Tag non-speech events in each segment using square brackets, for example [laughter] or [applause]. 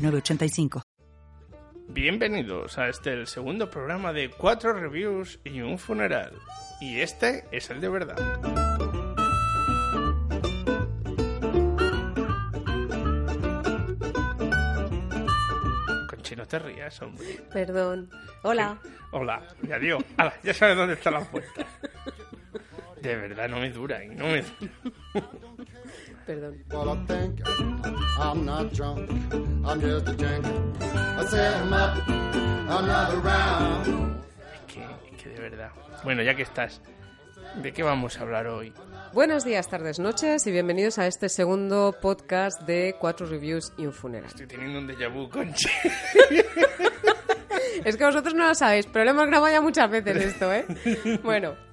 906985. Bienvenidos a este el segundo programa de cuatro reviews y un funeral. Y este es el de verdad. No te rías, hombre. Perdón. Hola. Hola, ya digo. Ala, ya sabes dónde está la puerta. De verdad, no me dura, no me dura. Perdón. Well, I think I'm not drunk. I'm just a drinker. I set up another round. Es que, es que de verdad. Bueno, ya que estás, ¿de qué vamos a hablar hoy? Buenos días, tardes, noches y bienvenidos a este segundo podcast de cuatro reviews y un funeral. Estoy teniendo un déjà vu, Conchi. [laughs] Es que vosotros no lo sabéis, pero lo hemos grabado ya muchas veces esto, ¿eh? [laughs] Bueno.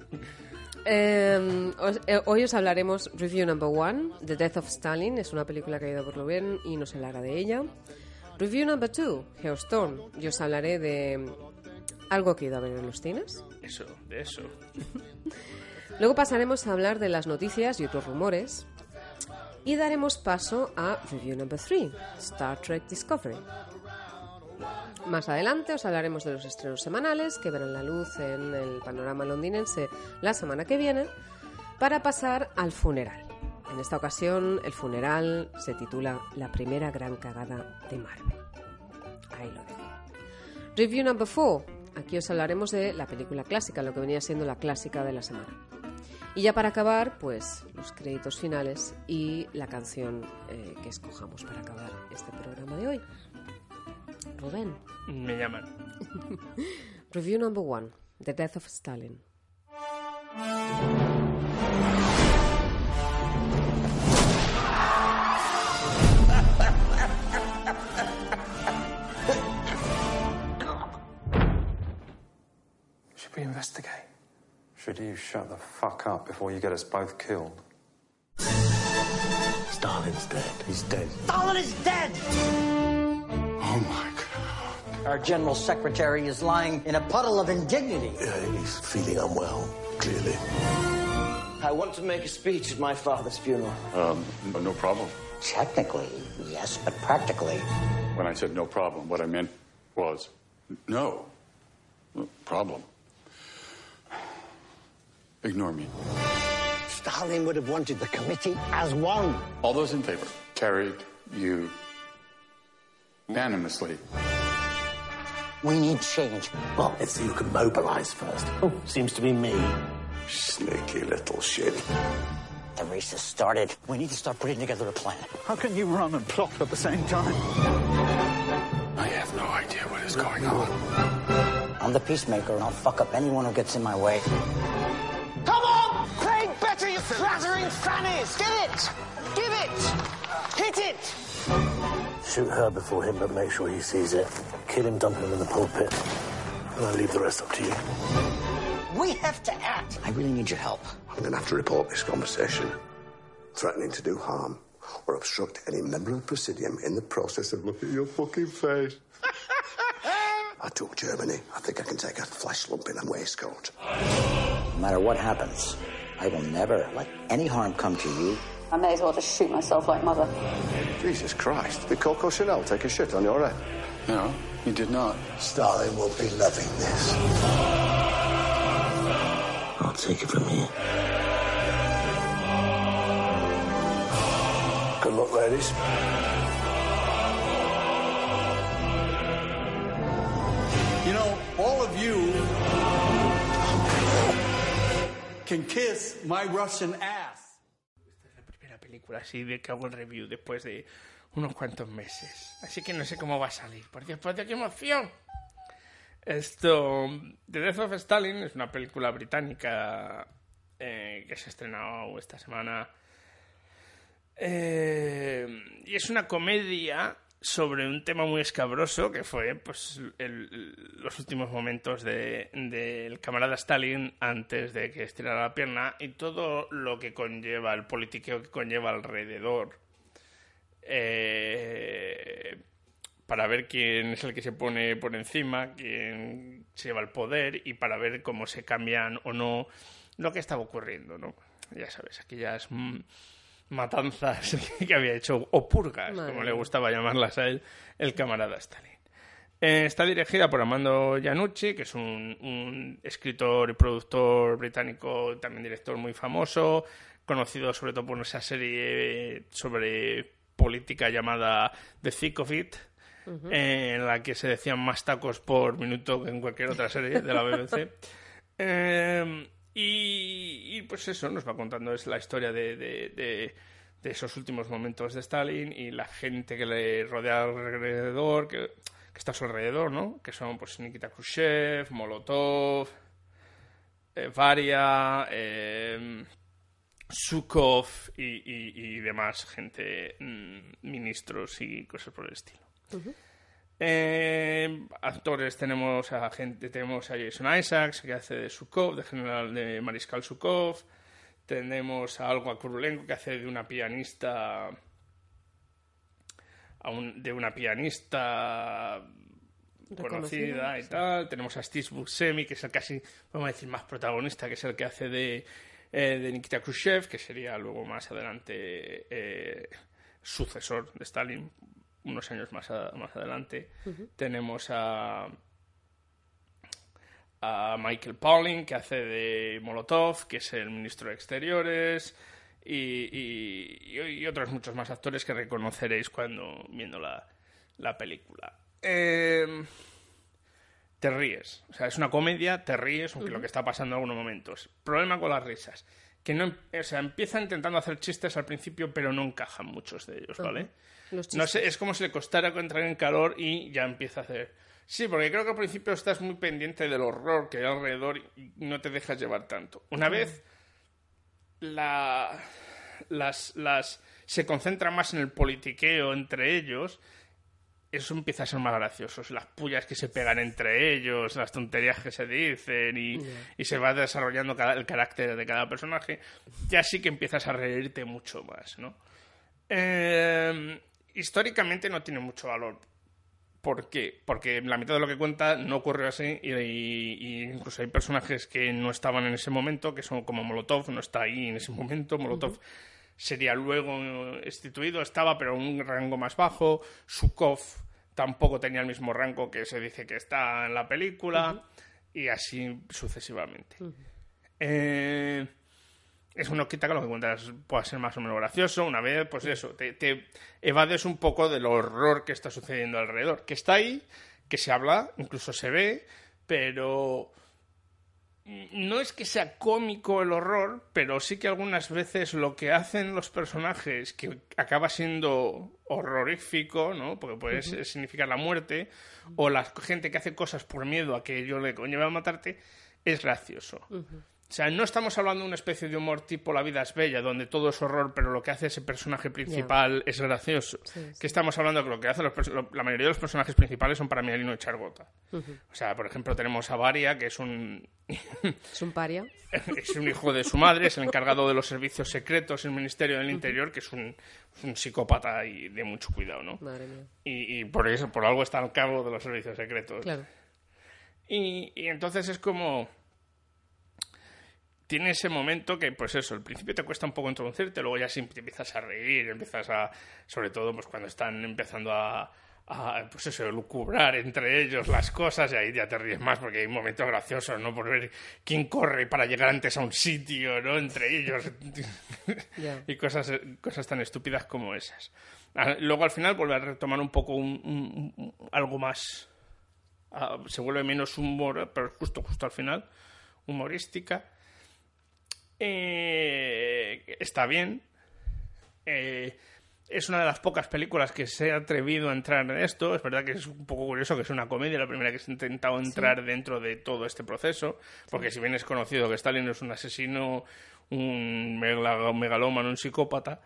Eh, os- eh, hoy os hablaremos Review Number One, The Death of Stalin, es una película que ha ido por lo bien y nos hablará de ella. Review Number Two, Geostorm, yo os hablaré de algo que he ido a ver en los cines. Eso, de eso. [laughs] Luego pasaremos a hablar de las noticias y otros rumores. Y daremos paso a Review Number 3, Star Trek Discovery. Más adelante os hablaremos de los estrenos semanales que verán la luz en el panorama londinense la semana que viene para pasar al funeral. En esta ocasión el funeral se titula La primera gran cagada de Marvel. Ahí lo dejo. Review number 4. Aquí os hablaremos de la película clásica, lo que venía siendo la clásica de la semana. Y ya para acabar, pues los créditos finales y la canción eh, que escojamos para acabar este programa de hoy. Rubén, Me llaman. [laughs] review number one, The Death of Stalin. Should we investigate? Should you shut the fuck up before you get us both killed? Stalin's dead. He's dead. Stalin is dead! Oh my god. Our general secretary is lying in a puddle of indignity. Yeah, he's feeling unwell, clearly. I want to make a speech at my father's funeral. Um, no- no problem. Technically, yes, but practically, When I said no problem, what I meant was no problem. Ignore me. Stalin would have wanted the committee as one. All those in favor? Carried you unanimously. We need change. Well, let's see who can mobilize first. Oh, seems to be me. Sneaky little shit. The race has started. We need to start putting together a plan. How can you run and plot at the same time? I have no idea what is going on. I'm the peacemaker, and I'll fuck up anyone who gets in my way. Come on! Play better, you flattering fannies! Give it! Give it! Hit it! Shoot her before him, but make sure he sees it. Kill him, dump him in the pulpit. And I'll leave the rest up to you. We have to act. I really need your help. I'm going to have to report this conversation. Threatening to do harm or obstruct any member of the Presidium in the process of looking at your fucking face. [laughs] I took Germany. I think I can take a flesh lump in a waistcoat. No matter what happens, I will never let any harm come to you. I may as well just shoot myself like mother. Jesus Christ. Did Coco Chanel take a shit on your head? No, he did not. Stalin will be loving this. I'll take it from here. Good luck, ladies. You know, all of you can kiss my Russian ass. Película así de que hago el review después de unos cuantos meses. Así que no sé cómo va a salir. Por Dios, por Dios, qué emoción. Esto, The Death of Stalin es una película británica eh, que se ha estrenado esta semana. Eh, y es una comedia sobre un tema muy escabroso que fue pues los últimos momentos de- del camarada Stalin antes de que estirara la pierna y todo lo que conlleva, el politiqueo que conlleva alrededor. eh, para ver quién es el que se pone por encima, quién se lleva el poder y para ver cómo se cambian o no lo que estaba ocurriendo, ¿no? Ya sabes, aquellas mm, matanzas [laughs] que había hecho, o purgas, Madre como le gustaba llamarlas a él, el camarada Stalin. Eh, está dirigida por Armando Iannucci, que es un, un escritor y productor británico, también director muy famoso, conocido sobre todo por esa serie sobre política llamada The Thick of It, eh, en la que se decían más tacos por minuto que en cualquier otra serie de la BBC. [laughs] Eh, y, pues eso nos va contando es la historia de, de- esos últimos momentos de Stalin y la gente que le rodea alrededor, que, está a su alrededor, ¿no? Que son pues Nikita Khrushchev, Molotov, eh, Varia, eh, y- y demás gente, mm, ministros y cosas por el estilo. Eh, actores tenemos a gente, tenemos a Jason Isaacs que hace de Sukov, de general de Mariscal Sukov. Tenemos a Olga Kurulenko que hace de una pianista a un- de una pianista conocida y sí. tal. Tenemos a Steve Buscemi, que es el casi, vamos a decir, más protagonista, que es el que hace de, eh, de Nikita Khrushchev, que sería luego más adelante eh, sucesor de Stalin, unos años más, a- más adelante. Tenemos a, a Michael Pauling, que hace de Molotov, que es el ministro de Exteriores, y, y- y- y otros muchos más actores que reconoceréis cuando viendo la, la película. Eh, te ríes. O sea, es una comedia, te ríes, aunque lo que está pasando en algunos momentos. Problema con las risas. Que no, em- o sea, empieza intentando hacer chistes al principio, pero no encajan muchos de ellos, ¿vale? No sé, es como si le costara entrar en calor y ya empieza a hacer. Sí, porque creo que al principio estás muy pendiente del horror que hay alrededor y no te dejas llevar tanto. Una vez la, las, las se concentra más en el politiqueo entre ellos, eso empieza a ser más gracioso. Las pullas que se pegan entre ellos, las tonterías que se dicen y, y se va desarrollando cada- el carácter de cada personaje, ya sí que empiezas a reírte mucho más, ¿no? Eh, históricamente no tiene mucho valor. ¿Por qué? Porque la mitad de lo que cuenta no ocurrió así y, incluso hay personajes que no estaban en ese momento, que son como Molotov, no está ahí en ese momento. Molotov sería luego instituido, estaba pero a un rango más bajo. Sukov tampoco tenía el mismo rango que se dice que está en la película y así sucesivamente. Eh, eso no quita que lo que cuentas pueda ser más o menos gracioso. Una vez, pues eso, te, te evades un poco del horror que está sucediendo alrededor. Que está ahí, que se habla, incluso se ve, pero no es que sea cómico el horror, pero sí que algunas veces lo que hacen los personajes, que acaba siendo horrorífico, ¿no? Porque puede significar la muerte, o la gente que hace cosas por miedo a que yo le conlleve a matarte, es gracioso. O sea, no estamos hablando de una especie de humor tipo La vida es bella, donde todo es horror, pero lo que hace ese personaje principal es gracioso. Sí, sí. Que estamos hablando que lo que hacen los lo- la mayoría de los personajes principales son para Mielino y Chargota. Ujú. O sea, por ejemplo, tenemos a Varia, que es un, [laughs] Es un paria. es un hijo de su madre, es el encargado de los servicios secretos en el Ministerio del Interior, que es un, psicópata y de mucho cuidado, ¿no? Madre mía. Y, y por eso, por algo está al cargo de los servicios secretos. Claro. Y, y entonces es como. Tiene ese momento que, pues eso, al principio te cuesta un poco introducirte, luego ya sí te empiezas a reír, empiezas a. Sobre todo, pues cuando están empezando a. a, pues eso, lucubrar entre ellos las cosas, y ahí ya te ríes más porque hay momentos graciosos, ¿no? Por ver quién corre para llegar antes a un sitio, ¿no? Entre ellos. [laughs] Y cosas, cosas tan estúpidas como esas. Ah, Luego al final vuelve a retomar un poco un- un- un- algo más. ah, se vuelve menos humor, pero justo, justo al final, humorística. Eh, está bien. Eh, es una de las pocas películas que se ha atrevido a entrar en esto. Es verdad que es un poco curioso que es una comedia, la primera que se ha intentado entrar dentro de todo este proceso. Porque si bien es conocido que Stalin es un asesino, un megalómano, un psicópata,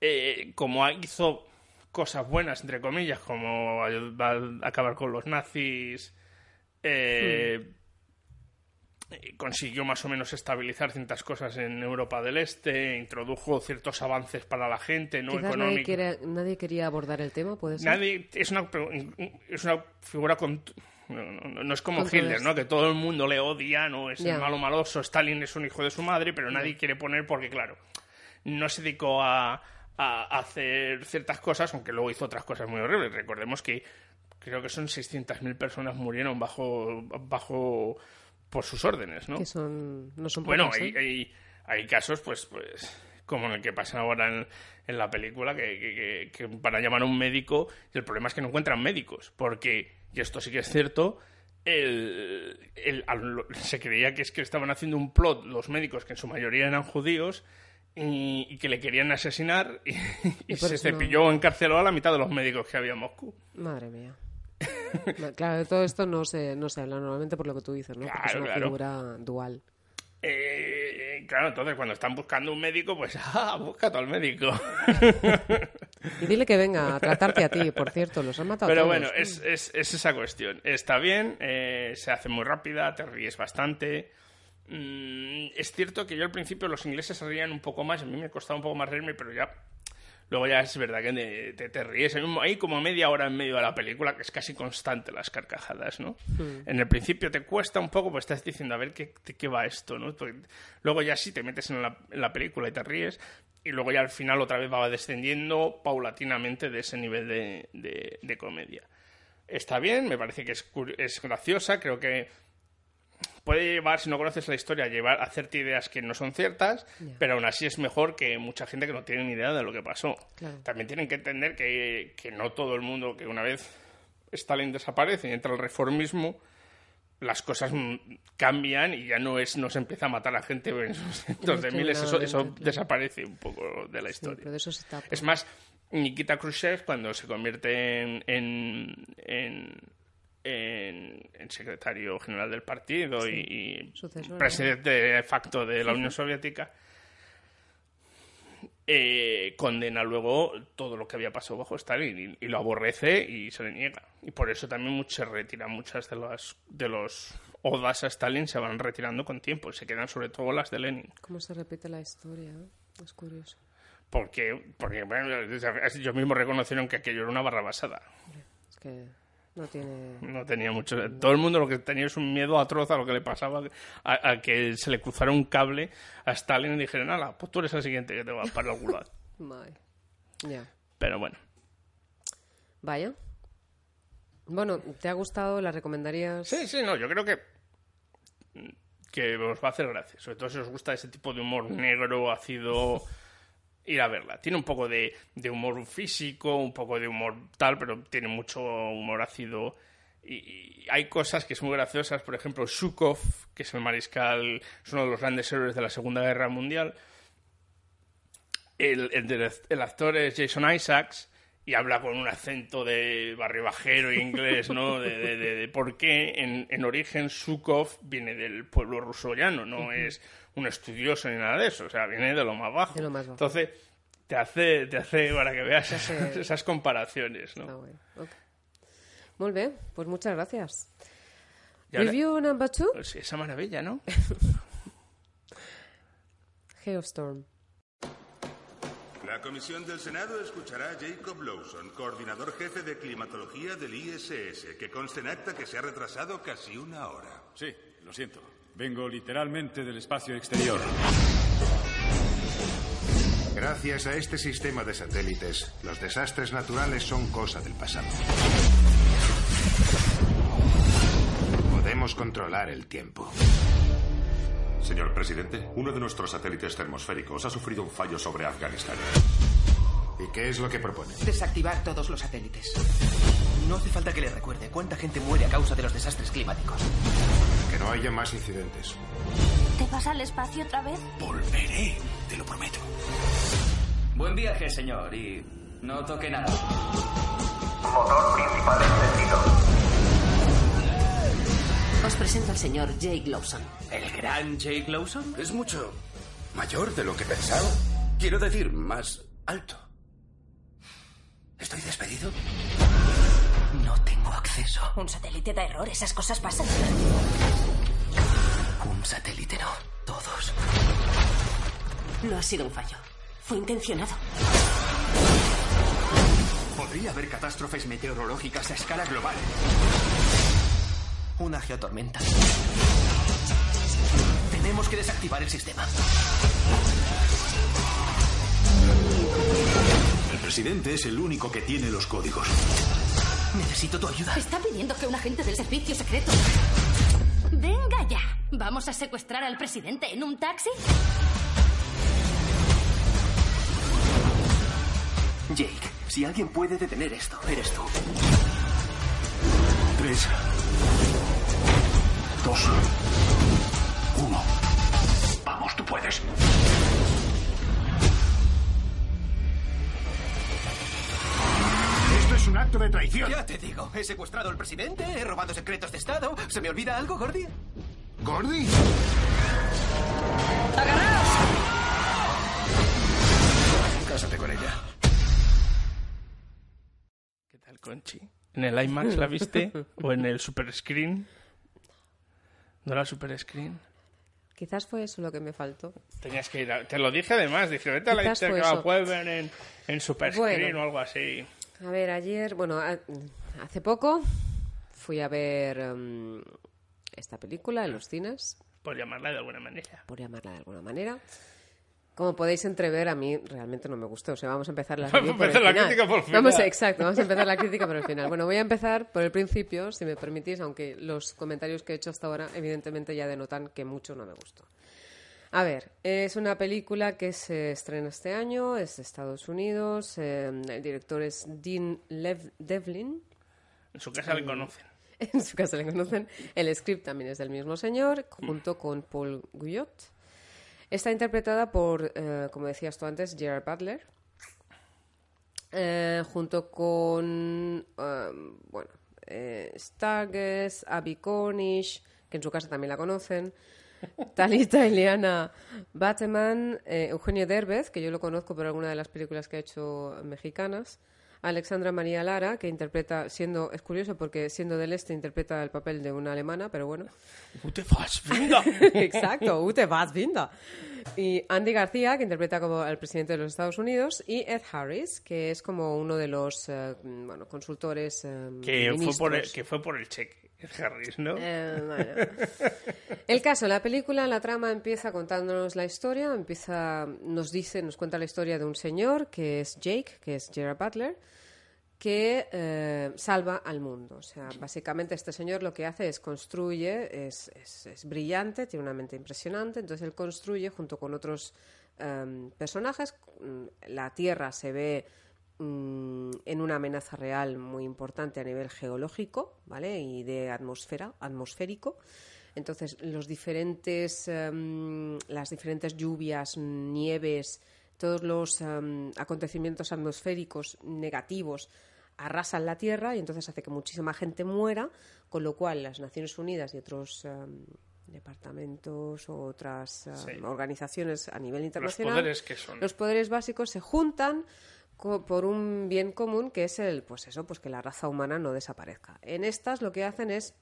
eh, como hizo cosas buenas, entre comillas, como a acabar con los nazis. eh, eh, Consiguió más o menos estabilizar ciertas cosas en Europa del Este, introdujo ciertos avances para la gente, no Quizás nadie, económicos. quiere- nadie quería abordar el tema, puede ser. Nadie es una es una figura con no, no- no es como. Hitler, ¿no? Que todo el mundo le odia, no es Ya. el malo maloso, Stalin es un hijo de su madre, pero nadie quiere poner porque claro, no se dedicó a, a hacer ciertas cosas, aunque luego hizo otras cosas muy horribles. Recordemos que creo que son 600.000 personas murieron bajo bajo por sus órdenes, ¿no? Que son, no son Bueno, pocas, ¿eh? hay, hay casos, pues, pues, como en el que pasa ahora en, en la película, que, que, que- para llamar a un médico, y el problema es que no encuentran médicos, porque, y esto sí que es cierto, el, el- se creía que es que estaban haciendo un plot los médicos, que en su mayoría eran judíos, y, y que le querían asesinar, y, [laughs] y Y por se no- cepilló, encarceló a la mitad de los médicos que había en Moscú. Madre mía. No, claro, de todo esto no se, no se habla normalmente por lo que tú dices, ¿no? Porque es Claro, una claro. figura dual. Eh, claro, entonces cuando están buscando un médico, pues, [laughs] ah, busca tú al médico. Y dile que venga a tratarte a ti, por cierto, los han matado Pero todos. bueno, es, es, es esa cuestión. Está bien, eh, se hace muy rápida, te ríes bastante. Mm, es cierto que yo al principio los ingleses se reían un poco más, a mí me costaba un poco más reírme, pero ya... Luego ya es verdad que te, te- ríes. Hay como media hora en medio de la película que es casi constante las carcajadas, ¿no? Hmm. En el principio te cuesta un poco, pues estás diciendo, a ver qué, qué va esto, ¿no? Porque luego ya sí te metes en la, en la película y te ríes, y luego ya al final otra vez va descendiendo paulatinamente de ese nivel de, de- de comedia. Está bien, me parece que es, es graciosa, creo que puede llevar, si no conoces la historia, llevar a hacerte ideas que no son ciertas, pero aún así es mejor que mucha gente que no tiene ni idea de lo que pasó. Claro. También tienen que entender que, que no todo el mundo, que una vez Stalin desaparece y entra el reformismo, las cosas cambian y ya no es no se empieza a matar a gente en sus cientos de miles, eso, eso claro. desaparece un poco de la Sí, historia. pero de eso se tapa. Es más, Nikita Khrushchev, cuando se convierte en, en, en, en- en secretario general del partido Sí, y, y presidente de facto de la Unión Soviética, eh, condena luego todo lo que había pasado bajo Stalin y, y lo aborrece y se le niega. Y por eso también se retiran muchas de las de los odas a Stalin se van retirando con tiempo y se quedan sobre todo las de Lenin. ¿Cómo se repite la historia? Es curioso. Porque, porque bueno, ellos mismos reconocieron que aquello era una barra basada. Es que no tiene... No tenía mucho. Todo el mundo lo que tenía es un miedo atroz a lo que le pasaba, a, a que se le cruzara un cable a Stalin y dijeron, ala, pues tú eres el siguiente que te va para el gulag. [laughs] Ya. Pero bueno. Vaya. Bueno, ¿te ha gustado? ¿La recomendarías? Sí, sí, no, yo creo que que os va a hacer gracia. Sobre todo si os gusta ese tipo de humor negro, ácido, [laughs] ir a verla. Tiene un poco de, de humor físico, un poco de humor tal, pero tiene mucho humor ácido. Y, y hay cosas que son muy graciosas. Por ejemplo, Shukov, que es el mariscal, es uno de los grandes héroes de la Segunda Guerra Mundial. El, el, actor es Jason Isaacs y habla con un acento de barrio bajero e inglés, ¿no? De, de- de- de por qué en, en origen Shukov viene del pueblo ruso llano, no es un estudioso ni nada de eso, o sea, viene de lo más bajo. De lo más bajo. Entonces, te hace, te hace para que veas hace- [laughs] esas comparaciones, ¿no? Está bueno. ok. Muy bien, pues muchas gracias. Ahora- Review number two, Pues sí, esa maravilla, ¿no? [laughs] Geostorm. La comisión del Senado escuchará a Jacob Lawson, coordinador jefe de climatología del ISS, que conste en acta que se ha retrasado casi una hora. Sí, lo siento. Vengo literalmente del espacio exterior. Gracias a este sistema de satélites, los desastres naturales son cosa del pasado. Podemos controlar el tiempo. Señor presidente, uno de nuestros satélites termosféricos ha sufrido un fallo sobre Afganistán. ¿Y qué es lo que propone? Desactivar todos los satélites. No hace falta que le recuerde cuánta gente muere a causa de los desastres climáticos. Que no haya más incidentes. ¿Te vas al espacio otra vez? Volveré, te lo prometo. Buen viaje, señor, y no toque nada. Motor principal encendido. Os presento al señor Jake Lawson. ¿El gran Jake Lawson? Es mucho mayor de lo que pensaba. Quiero decir, más alto. ¿Estoy despedido? Un satélite da error, esas cosas pasan. Un satélite no. Todos. No ha sido un fallo. Fue intencionado. Podría haber catástrofes meteorológicas a escala global. Una geotormenta. Tenemos que desactivar el sistema. El presidente es el único que tiene los códigos. Necesito tu ayuda. Está pidiendo que un agente del servicio secreto. Venga ya. ¿Vamos a secuestrar al presidente en un taxi? Jake, si alguien puede detener esto, eres tú. Tres. Dos. Uno. Vamos, tú puedes. Es un acto de traición. Ya te digo, he secuestrado al presidente, he robado secretos de Estado. ¿Se me olvida algo, Gordy? ¿Gordy? Cásate con ella. ¿Qué tal, Conchi? ¿En el IMAX la viste? [laughs] ¿O en el Super Screen? ¿No era Super Screen? Quizás fue eso lo que me faltó. Tenías que ir a... Te lo dije además, dije, vete a la Quizás que la puedes ver en, en Super Bueno. Screen o algo así. A ver, ayer, bueno, hace poco fui a ver em, esta película en los cines, Por llamarla de alguna manera. por llamarla de alguna manera. Como podéis entrever, a mí realmente no me gustó. O sea, vamos a empezar la, Vamos a empezar la crítica por el final. Vamos exacto, vamos a empezar la [laughs] crítica por el final. Bueno, voy a empezar por el principio, si me permitís, aunque los comentarios que he hecho hasta ahora evidentemente ya denotan que mucho no me gustó. A ver, es una película que se estrena este año, es de Estados Unidos, eh, el director es Dean Lev- Devlin. En su casa le Mm. conocen. [laughs] En su casa le conocen. El script también es del mismo señor, junto con Paul Guyot. Está interpretada por, eh, como decías tú antes, Gerard Butler. eh, junto con, eh, bueno, eh, Stargess, Abby Cornish, que en su casa también la conocen. Talita Eliana Bateman, eh, Eugenio Derbez, que yo lo conozco por alguna de las películas que ha hecho mexicanas, Alexandra María Lara, que interpreta, siendo, es curioso porque siendo del este interpreta el papel de una alemana, pero bueno. Ute Fassbinder. [laughs] Exacto, Ute Fassbinder. Y Andy García, que interpreta como el presidente de los Estados Unidos, y Ed Harris, que es como uno de los eh, bueno, consultores eh, Que fue, por el, que fue por el cheque. Harris, ¿no? Eh, bueno. [laughs] El caso, la película, la trama empieza contándonos la historia, empieza, nos dice, nos cuenta la historia de un señor que es Jake, que es Gerard Butler, que eh, salva al mundo. O sea, básicamente este señor lo que hace es construye, es, es- brillante, tiene una mente impresionante, entonces él construye junto con otros em, personajes. Mm, La Tierra se ve mm, en una amenaza real muy importante a nivel geológico, ¿vale? Y de atmósfera, atmosférico. Entonces, los diferentes, em, las diferentes lluvias, nieves, todos los em, acontecimientos atmosféricos negativos arrasan la Tierra y entonces hace que muchísima gente muera, con lo cual las Naciones Unidas y otros em, departamentos o otras em, Sí. organizaciones a nivel internacional, poderes que son. los poderes básicos se juntan co- por un bien común que es el, pues eso, pues que la raza humana no desaparezca. En estas lo que hacen es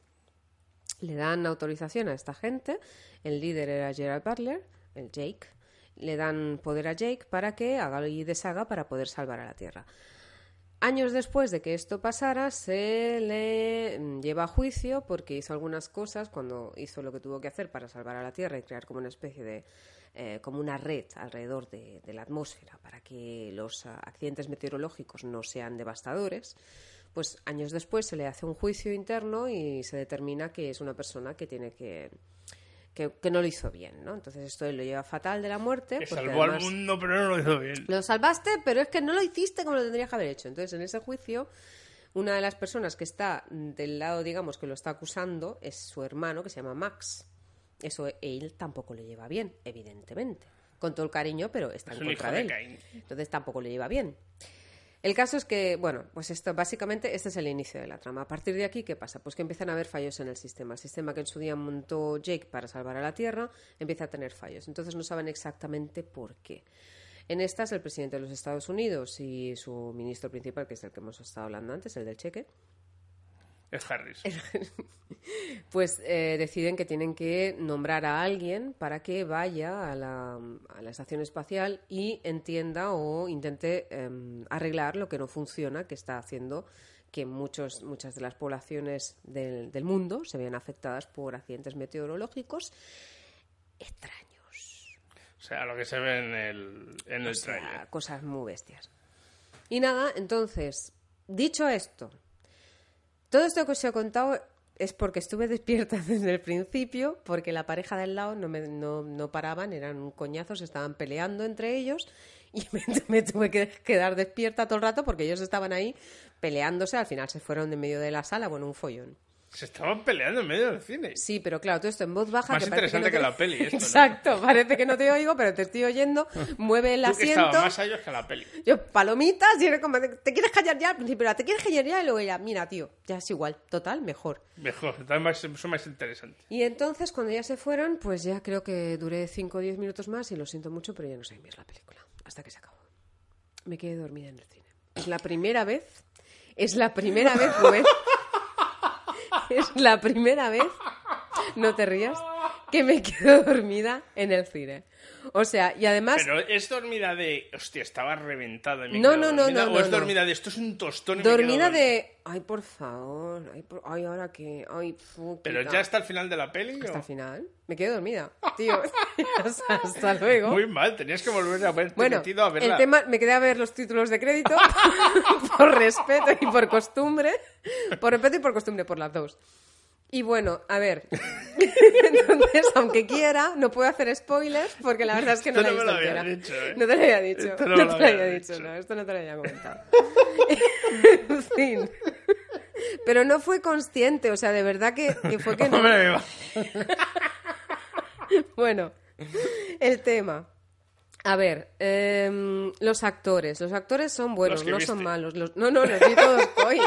le dan autorización a esta gente, el líder era Gerald Butler, el Jake, le dan poder a Jake para que haga y deshaga para poder salvar a la Tierra. Años después de que esto pasara, se le mm, lleva a juicio porque hizo algunas cosas cuando hizo lo que tuvo que hacer para salvar a la Tierra y crear como una especie de, eh, como una red alrededor de, la atmósfera para que los ah, accidentes meteorológicos no sean devastadores. Pues años después se le hace un juicio interno y se determina que es una persona que tiene que que, que no lo hizo bien, ¿no? Entonces esto lo lleva fatal de la muerte. Que salvó al mundo, pero no lo hizo bien. lo salvaste, pero es que no lo hiciste como lo tendrías que haber hecho. Entonces, en ese juicio, una de las personas que está del lado, digamos, que lo está acusando es su hermano, que se llama Max. Eso él tampoco le lleva bien, evidentemente. Con todo el cariño, pero está Es en contra de de él. Caín. Entonces tampoco le lleva bien. El caso es que, bueno, pues esto básicamente este es el inicio de la trama. A partir de aquí, ¿qué pasa? Pues que empiezan a haber fallos en el sistema. El sistema que en su día montó Jake para salvar a la Tierra empieza a tener fallos. Entonces no saben exactamente por qué. En estas, el presidente de los Estados Unidos y su ministro principal, que es el que hemos estado hablando antes, el del cheque, Es Harris. [laughs] pues eh, deciden que tienen que nombrar a alguien para que vaya a la, a la estación espacial y entienda o intente em, arreglar lo que no funciona, que está haciendo que muchos, muchas de las poblaciones del, del mundo se vean afectadas por accidentes meteorológicos extraños. O sea, lo que se ve en el, en O el sea, trailer. cosas muy bestias. Y nada, entonces, dicho esto, todo esto que os he contado es porque estuve [laughs] despierta desde el principio, porque la pareja del lado no, me, no, no paraban, eran un coñazo, se estaban peleando entre ellos y [laughs] me, me tuve que quedar despierta todo el rato porque ellos estaban ahí peleándose, al final se fueron de medio de la sala, bueno, un follón. Se estaban peleando en medio del cine. Sí, pero claro, todo esto en voz baja. Más que interesante no te- que la peli, esto, ¿no? Exacto, parece que no te oigo, pero te estoy oyendo. [laughs] Mueve el Tú que asiento. estabas más allá que la peli. Yo, palomitas, y era como, ¿te quieres callar ya? Al principio, ¿te quieres callar ya? Y luego ella, mira, tío, ya es igual, total, mejor. Mejor, más, son más interesantes. Y entonces, cuando ya se fueron, pues ya creo que duré 5 o 10 minutos más y lo siento mucho, pero ya no sé más la película, hasta que se acabó. Me quedé dormida en el cine. Es la primera vez, es la primera vez, Rubén, [laughs] es la primera vez, no te rías, que me quedo dormida en el cine. O sea, y además... Pero es dormida de. Hostia, estaba reventada. me No, no, no, dormida, no, O no, es no. dormida de esto es un tostón. Dormida de... Ay, por favor. Ay, por- ay ahora que... Ay, fu, Pero ya hasta el final de la peli. Hasta el final. Me quedé dormida. Tío, [laughs] hasta, hasta luego. Muy mal, tenías que volver a haberte bueno, metido a verla. el tema... Me quedé a ver los títulos de crédito [laughs] por respeto y por costumbre. Por respeto y por costumbre, por las dos. Y bueno, a ver. [laughs] Entonces, aunque quiera, no puedo hacer spoilers porque la verdad es que no la he no me lo entera. dicho, ¿eh? No te lo había dicho. Esto no, no me lo te lo había había dicho, dicho. no. Esto no te lo había comentado. [laughs] en fin. Pero no fue consciente, o sea, de verdad que, que fue que no. [laughs] Bueno, el tema. A ver, em, los actores. Los actores son buenos, no son malos. Los- no, no, los vi todos hoy.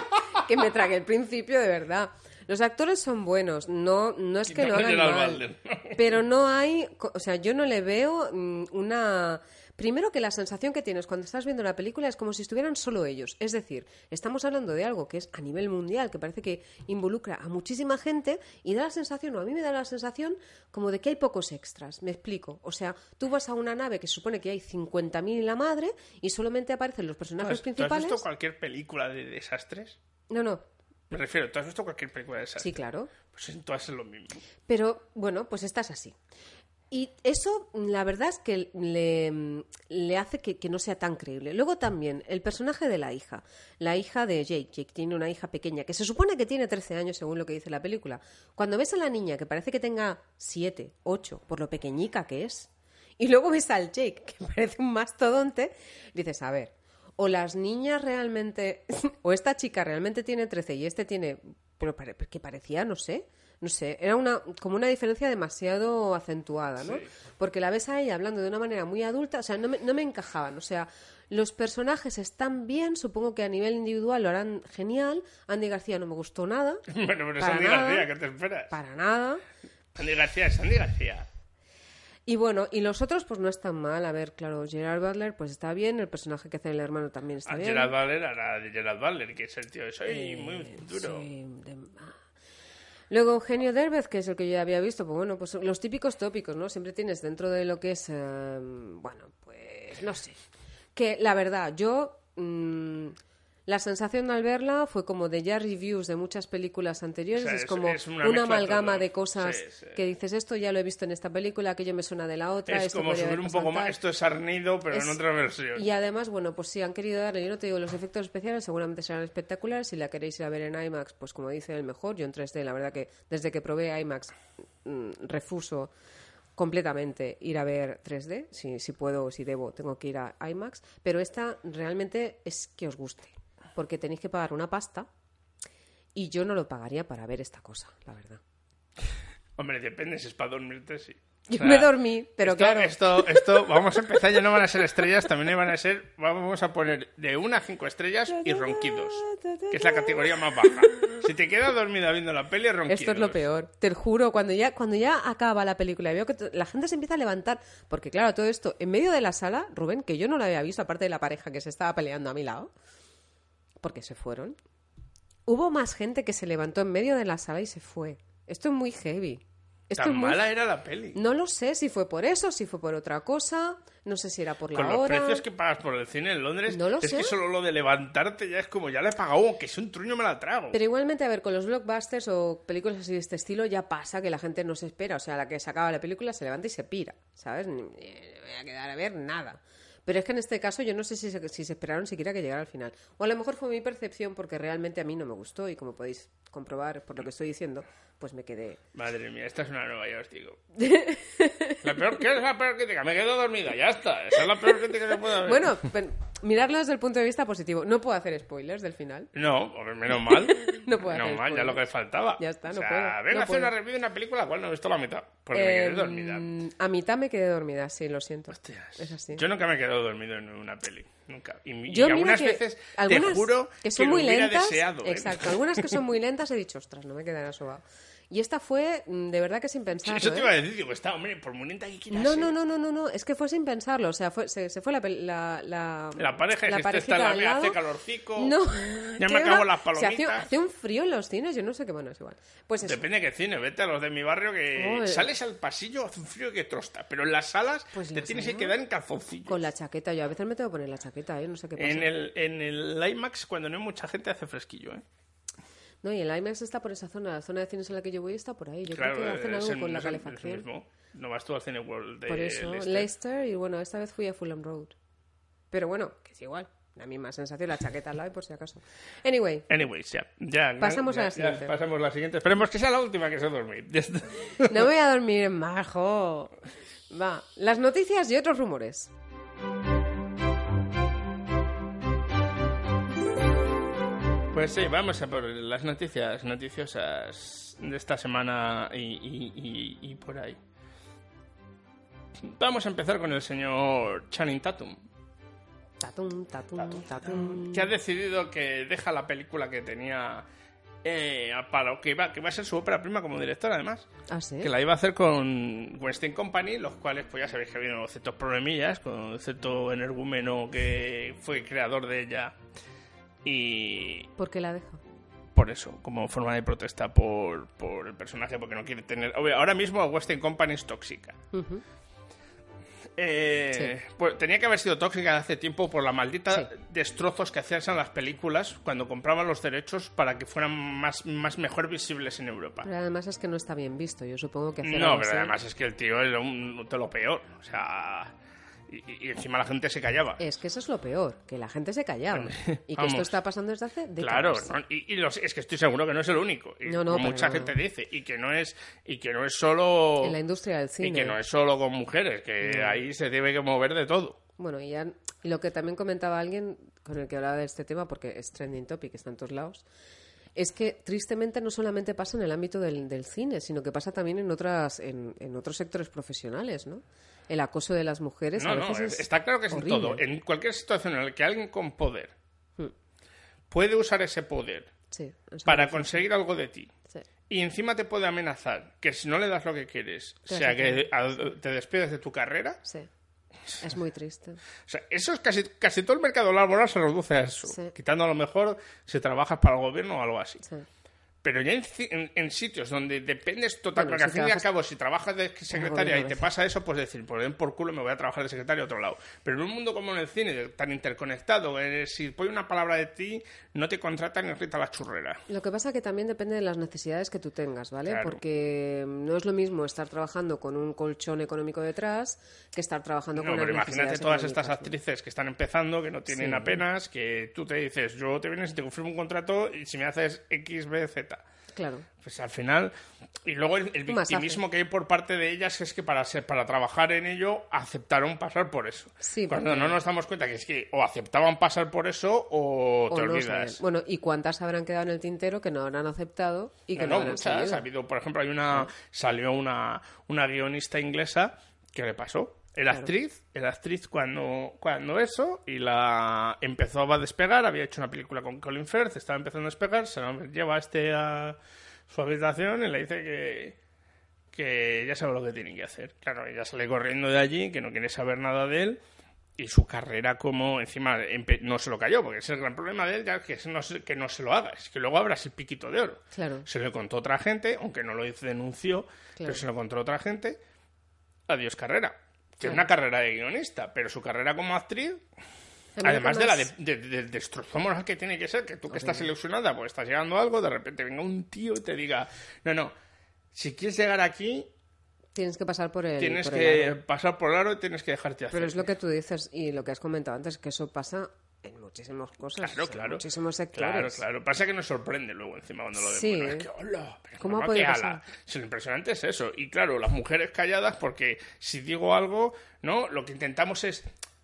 Que me tragué el principio de verdad. Los actores son buenos. No, no es que lo No, hagan mal. [laughs] Pero no hay. O sea, yo no le veo mm, una. Primero que la sensación que tienes cuando estás viendo la película es como si estuvieran solo ellos. Es decir, estamos hablando de algo que es a nivel mundial, que parece que involucra a muchísima gente y da la sensación, o a mí me da la sensación, como de que hay pocos extras. Me explico. O sea, tú vas a una nave que supone que hay 50.000 y la madre y solamente aparecen los personajes ¿Tú has principales. visto cualquier película de desastres? No, no. Me refiero, ¿tú has visto cualquier película de desastres? Sí, claro. Pues en todas es lo mismo. Pero bueno, pues estás así. Y eso, la verdad es que le, le hace que, que no sea tan creíble. Luego también, el personaje de la hija, la hija de Jake. Jake tiene una hija pequeña que se supone que tiene 13 años, según lo que dice la película. Cuando ves a la niña que parece que tenga 7, 8, por lo pequeñica que es, y luego ves al Jake, que [laughs] parece un mastodonte, dices, a ver, o las niñas realmente, [laughs] o esta chica realmente tiene 13 y este tiene, pero pare- que parecía, no sé, no sé, era una como una diferencia demasiado acentuada, ¿no? Sí. Porque la ves a ella hablando de una manera muy adulta, o sea, no me, no me encajaban, o sea, los personajes están bien, supongo que a nivel individual lo harán genial, Andy García no me gustó nada, [laughs] Bueno, pero es Andy nada. García, ¿qué te esperas? para nada, Andy García es Andy García. Y bueno, y los otros pues no están mal. A ver, claro, Gerard Butler pues está bien, el personaje que hace el hermano también está A bien. Gerard Butler hará de Gerard Butler, que es el tío soy Eh, muy duro. sí, de- ah. Luego Eugenio Derbez, que es el que yo ya había visto, pues bueno, pues los típicos tópicos, ¿no? Siempre tienes dentro de lo que es, eh, bueno, pues no sé. Que la verdad, yo mm, la sensación al verla fue como de ya reviews de muchas películas anteriores, O sea, es, es- como es una amalgama todo. de cosas Sí, sí. que dices esto ya lo he visto en esta película, aquello me suena de la otra. Es esto como subir un poco más. Esto es Arnido, pero en otra versión. Y además, bueno, pues sí, han querido darle, yo no te digo, los efectos especiales seguramente serán espectaculares. Si la queréis ir a ver en IMAX, pues como dice el mejor, yo en 3D, la verdad que desde que probé IMAX, mm, refuso completamente ir a ver 3D. Si, si puedo o si debo, tengo que ir a IMAX. Pero esta realmente es que os guste, porque tenéis que pagar una pasta y yo no lo pagaría para ver esta cosa, la verdad. Hombre, depende, si es para dormirte, sí. Yo sea, me dormí, pero esto, claro. Esto, esto, vamos a empezar, ya no van a ser estrellas, también van a ser, vamos a poner de una a cinco estrellas y ronquidos, que es la categoría más baja. Si te quedas dormida viendo la peli, ronquidos. Esto es lo peor. Te lo juro, cuando ya, cuando ya acaba la película y veo que la gente se empieza a levantar, porque claro, todo esto, en medio de la sala, Rubén, que yo no lo había visto, aparte de la pareja que se estaba peleando a mi lado, porque se fueron, hubo más gente que se levantó en medio de la sala y se fue. Esto es muy heavy. Esto Tan es muy- mala era la peli. No lo sé si fue por eso, si fue por otra cosa, no sé si era por la Con los hora. precios que pagas por el cine en Londres, No lo es sé. que solo lo de levantarte ya es como, ya le he pagado, que es un truño me la trago. Pero igualmente, a ver, con los blockbusters o películas así de este estilo ya pasa que la gente no se espera. O sea, la que se acaba la película se levanta y se pira, ¿sabes? No voy a quedar a ver nada. Pero es que en este caso yo no sé si se, si se esperaron siquiera que llegara al final. O a lo mejor fue mi percepción porque realmente a mí no me gustó y como podéis comprobar por lo que estoy diciendo, pues me quedé... Madre mía, esta es una nueva, ya os digo. la peor, ¿Qué es la peor crítica? Me quedo dormida, ya está. Esa es la peor crítica que puede haber. Bueno, pero mirarlo desde el punto de vista positivo. No puedo hacer spoilers del final. No, menos mal. [laughs] No puedo menos hacer mal, ya lo que faltaba. Ya está, no o sea, puedo, venga no a hacer una puedo. review de una película, la cual no he visto la mitad. Porque me quedé Em, dormida. A mitad me quedé dormida, sí, lo siento. Es así. Yo nunca me he quedado dormido en una peli. Nunca. Y, Yo algunas que veces algunas te juro que son lo muy hubiera lentas. deseado. ¿eh? Exacto, algunas que son muy [laughs] lentas he dicho, ostras, no me quedará sobado. Y esta fue mm, de verdad que sin pensarlo. Eso te ¿eh? iba a decir, digo, está, hombre, por muy lenta que quieras No, ser. no, no, no, no, no, es que fue sin pensarlo, o sea, fue, se, se fue la, la, la, La pareja, la que está la al mía, hace lado. calorcico. No, Ya [laughs] ¿qué me acabo las Se hace, palomitas. hace un frío en los cines, yo no sé qué, bueno, es igual. Pues eso, Depende de qué cine, vete a los de mi barrio que Oh, eh. sales al pasillo, hace un frío que trosta, pero en las salas Pues te tienes que quedar en calzoncillo. con la chaqueta, yo a veces me tengo que poner la chaqueta, ¿eh? no sé qué pasa. En el, en el IMAX, cuando no hay mucha gente, hace fresquillo, ¿eh? No, y el IMAX está por esa zona, la zona de cines en la que yo voy está por ahí. Yo claro, creo que hacen es algo el- con la calefacción. No vas tú al Cine World de Por eso, Leicester. Leicester. y bueno, esta vez fui a Fulham Road. Pero bueno, que es igual. La misma sensación, la chaqueta al lado por si acaso. Anyway, Anyways, ya. ya Pasamos ya- a la ya siguiente. pasamos a la siguiente. Esperemos que sea la última que se dormir. No voy a dormir en majo. Va, las noticias y otros rumores. Pues sí, vamos a por las noticias noticiosas de esta semana y, y- y- y por ahí. Vamos a empezar con el señor Channing Tatum, Tatum, tatum, tatum. que ha decidido que deja la película que tenía eh, para lo que iba, que va a ser su ópera prima como director, además. Ah, sí. Que la iba a hacer con Weinstein Company, los cuales, pues ya sabéis que ha habido ciertos problemillas con cierto energúmeno que fue creador de ella. Y ¿Por qué la deja? por eso, como forma de protesta por, por el personaje, porque no quiere tener... ahora mismo Western Company es tóxica. Eh, pues tenía que haber sido tóxica hace tiempo por la maldita destrozos que hacían las películas cuando compraban los derechos para que fueran más, más mejor visibles en Europa. Pero además es que no está bien visto. Yo supongo que hacer No, pero así- además es que el tío era un, de lo peor. O sea... Y, y encima la gente se callaba. Es que eso es lo peor, que la gente se callaba. [laughs] Y que esto está pasando desde hace décadas. Claro, ¿no? y, y los- es que estoy seguro que no es el único. Y No, no, como mucha gente dice. Y que no es, y que no es solo. En la industria del cine. Y que no es solo con mujeres, que ahí se debe que mover de todo. Bueno, y, ya- y lo que también comentaba alguien con el que hablaba de este tema, porque es trending topic, está en todos lados, es que tristemente no solamente pasa en el ámbito del, del cine, sino que pasa también en otras en, en otros sectores profesionales, ¿no? El acoso de las mujeres No, a no, es está claro que es en todo. En cualquier situación en la que alguien con poder Hmm. puede usar ese poder Sí, para conseguir algo de ti. Sí. Y encima te puede amenazar que si no le das lo que quieres, sea que te despides de tu carrera. Sí. Es muy triste. O sea, eso es casi, casi todo el mercado laboral se reduce a eso. Quitando a lo mejor si trabajas para el gobierno o algo así. Pero ya en, en- en sitios donde dependes total, Bueno, porque al si fin y al cabo, si trabajas de secretaria y te pasa eso, pues decir, por den por culo me voy a trabajar de secretaria a otro lado. Pero en un mundo como en el cine, tan interconectado, eh, si pone una palabra de ti, no te contratan ni rita la churrera. Lo que pasa que también depende de las necesidades que tú tengas, ¿vale? Claro. Porque no es lo mismo estar trabajando con un colchón económico detrás que estar trabajando No, con pero imagínate todas estas actrices que están empezando, que no tienen Sí. apenas, que tú te dices, yo te vienes y te confirmo un contrato y si me haces X, B, Z. Claro. Pues al final. Y luego el, el Un masaje. victimismo que hay por parte de ellas es que para ser, para trabajar en ello aceptaron pasar por eso. Sí, Cuando porque- no nos damos cuenta que es que o aceptaban pasar por eso o, O te no olvidas. saben. Bueno, ¿y cuántas habrán quedado en el tintero que no habrán aceptado y que No, no, no, habrán muchas. salido? Ha habido, por ejemplo, hay una salió una, una guionista inglesa que le pasó. Era Claro. actriz, era actriz cuando, cuando eso, y la empezó a despegar, había hecho una película con Colin Firth, estaba empezando a despegar, se lo lleva este a su habitación y le dice que, que ya sabe lo que tiene que hacer. Claro, ella sale corriendo de allí, que no quiere saber nada de él, y su carrera como encima no se lo cayó, porque ese es el gran problema de él, ya que, no que no se lo haga, es que luego abras el piquito de oro. Claro. Se lo contó otra gente, aunque no lo denunció, pero se lo contó otra gente. Adiós carrera. Claro. una carrera de guionista, pero su carrera como actriz, además de la de, de, de destrozo moral que tiene que ser, que tú que estás ilusionada porque estás llegando a algo, de repente venga un tío y te diga, no, no, si quieres llegar aquí, Tienes que pasar por el. tienes por el que aro. pasar por el aro y tienes que dejarte hacer. Pero es lo que tú dices y lo que has comentado antes, que eso pasa en muchísimas cosas. Claro, o sea, claro. Muchísimos sectores. Claro, claro. Pasa que nos sorprende luego encima cuando lo Sí. demuestran. Es que, hola, pero ¿Cómo ha ¿cómo podido que pasar? ala? Si lo impresionante es eso. Y claro, las mujeres calladas porque si digo algo, ¿no? Lo que intentamos es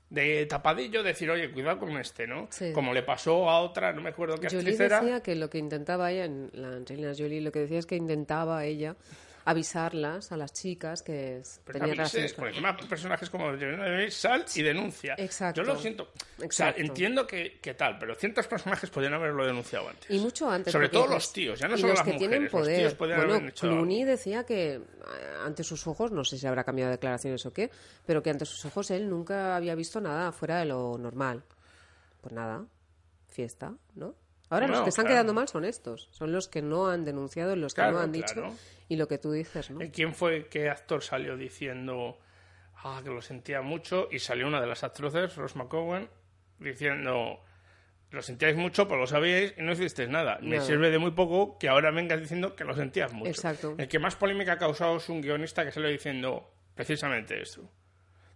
de tapadillo decir, oye, cuidado con este, ¿no? Sí. Como le pasó a otra, no me acuerdo qué Jolie actriz era. decía que lo que intentaba ella, en la Angelina Jolie, lo que decía es que intentaba ella avisarlas a las chicas que Pero tenían relaciones por con encima personajes como sal y denuncia. Exacto. Yo lo siento. O sea, Exacto. entiendo que, que tal, pero ciertos personajes podrían haberlo denunciado antes. Y mucho antes. Sobre porque todo los tíos, ya no y solo los las que mujeres. tienen los poder. tíos podrían bueno, hecho. Clooney decía que eh, ante sus ojos, no sé si habrá cambiado de declaraciones o qué, pero que ante sus ojos él nunca había visto nada fuera de lo normal. Pues nada, fiesta, ¿no? Ahora los que están claro. quedando mal son estos, son los que no han denunciado, los que Claro, no han claro. dicho y lo que tú dices, ¿no? ¿Y ¿Quién fue, qué actor salió diciendo ah, que lo sentía mucho? Y salió una de las actrices, Rose McGowan, diciendo lo sentíais mucho, pero lo sabíais y no hicisteis nada. Me Nada. sirve de muy poco que ahora vengas diciendo que lo sentías mucho. Exacto. El que más polémica ha causado es un guionista que salió diciendo precisamente esto.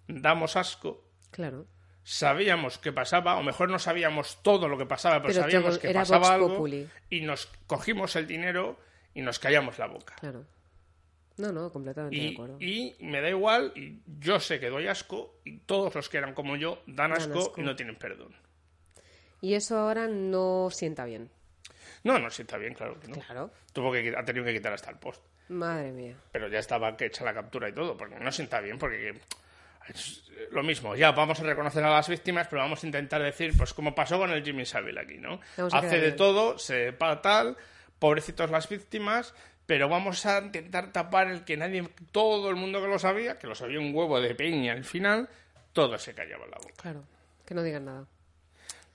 Damos asco. Claro. Sabíamos que pasaba, o mejor no sabíamos todo lo que pasaba, pero, Pero sabíamos que pasaba algo y nos cogimos el dinero y nos callamos la boca. Claro. No, no, completamente de acuerdo. y me da igual, y yo sé que doy asco, y todos los que eran como yo dan Dan asco, asco. y no tienen perdón. Y eso ahora no sienta bien. No, no sienta bien, claro que no. Claro. Tuvo que ha tenido que quitar hasta el post. Madre mía. Pero ya estaba que hecha la captura y todo, porque no sienta bien, porque es lo mismo. Ya vamos a reconocer a las víctimas, pero vamos a intentar decir, pues como pasó con el Jimmy Savile aquí, ¿no? Hace de todo, se para tal, pobrecitos las víctimas, pero vamos a intentar tapar el que nadie, todo el mundo que lo sabía, que lo sabía un huevo de peña al final, todo se callaba en la boca. Claro. Que no digan nada.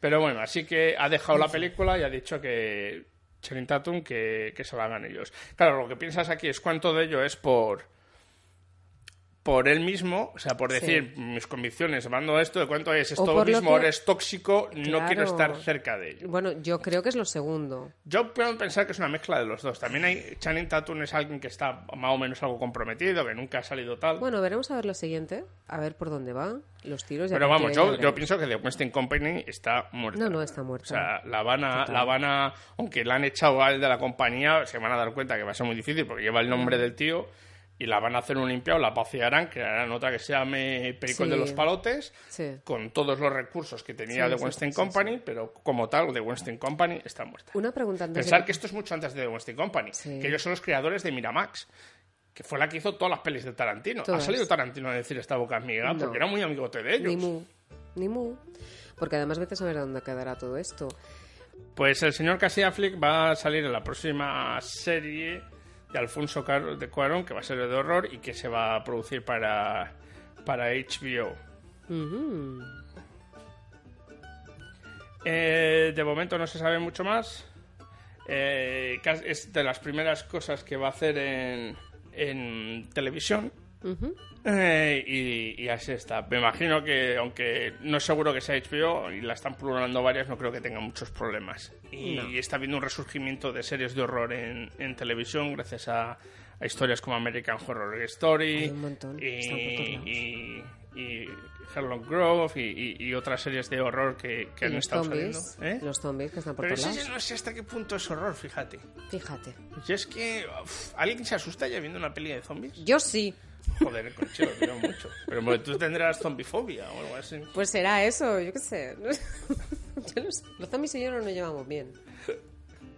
Pero bueno, así que ha dejado la película y ha dicho que Channing Tatum que, que se la hagan ellos. Claro, lo que piensas aquí es cuánto de ello es por por él mismo, o sea, por Sí. decir mis convicciones, mando esto, de cuánto es, es O todo por lo mismo, que- eres tóxico, no quiero estar cerca de ello. Bueno, yo creo que es lo segundo. Yo puedo pensar que es una mezcla de los dos. También hay Channing Tatum es alguien que está más o menos algo comprometido, que nunca ha salido tal. Bueno, veremos a ver lo siguiente, a ver por dónde va, los tiros. Pero vamos, yo, pienso que The Westing Company está muerta. No, no, está muerta. O sea, la van a, Total. la van a, aunque la han echado a él de la compañía, se van a dar cuenta que va a ser muy difícil porque lleva el nombre del tío y la van a hacer un limpiado, la vaciarán, crearán otra que se llame Pericón Sí. de los Palotes, Sí. con todos los recursos que tenía Sí, The sí, Westing sí, Company, pero como tal, The Westing Company está muerta. Una pregunta antes de Pensar que esto es mucho antes de The Westing Company, que ellos son los creadores de Miramax, que fue la que hizo todas las pelis de Tarantino. Todas. ¿Ha salido Tarantino a decir esta boca amiga? No. Porque era muy amigote de ellos. Ni mu, ni mu. Porque además vete a saber dónde quedará todo esto. Pues el señor Casey Affleck va a salir en la próxima serie de Alfonso de Cuarón, que va a ser de horror y que se va a producir para, para HBO. Eh, de momento no se sabe mucho más. Eh, es de las primeras cosas que va a hacer en, en televisión. Eh, y, y así está. Me imagino que, aunque no es seguro que sea HBO y la están pluralando varias, no creo que tenga muchos problemas. Y, No. está habiendo un resurgimiento de series de horror en, en televisión gracias a, a historias como American Horror Story y, y- y Grove y, y- y otras series de horror que, que Y han estado zombies, saliendo. ¿eh? los zombies que están por Pero todos no sé hasta qué punto es horror, fíjate. Fíjate. Yo es que... uf, ¿Alguien se asusta ya viendo una peli de zombies? Yo sí. Joder, coche, lo quiero mucho. Pero tú tendrás zombifobia o algo así. Pues será eso, yo qué sé. [laughs] Yo no sé. Los zombies y yo no nos llevamos bien.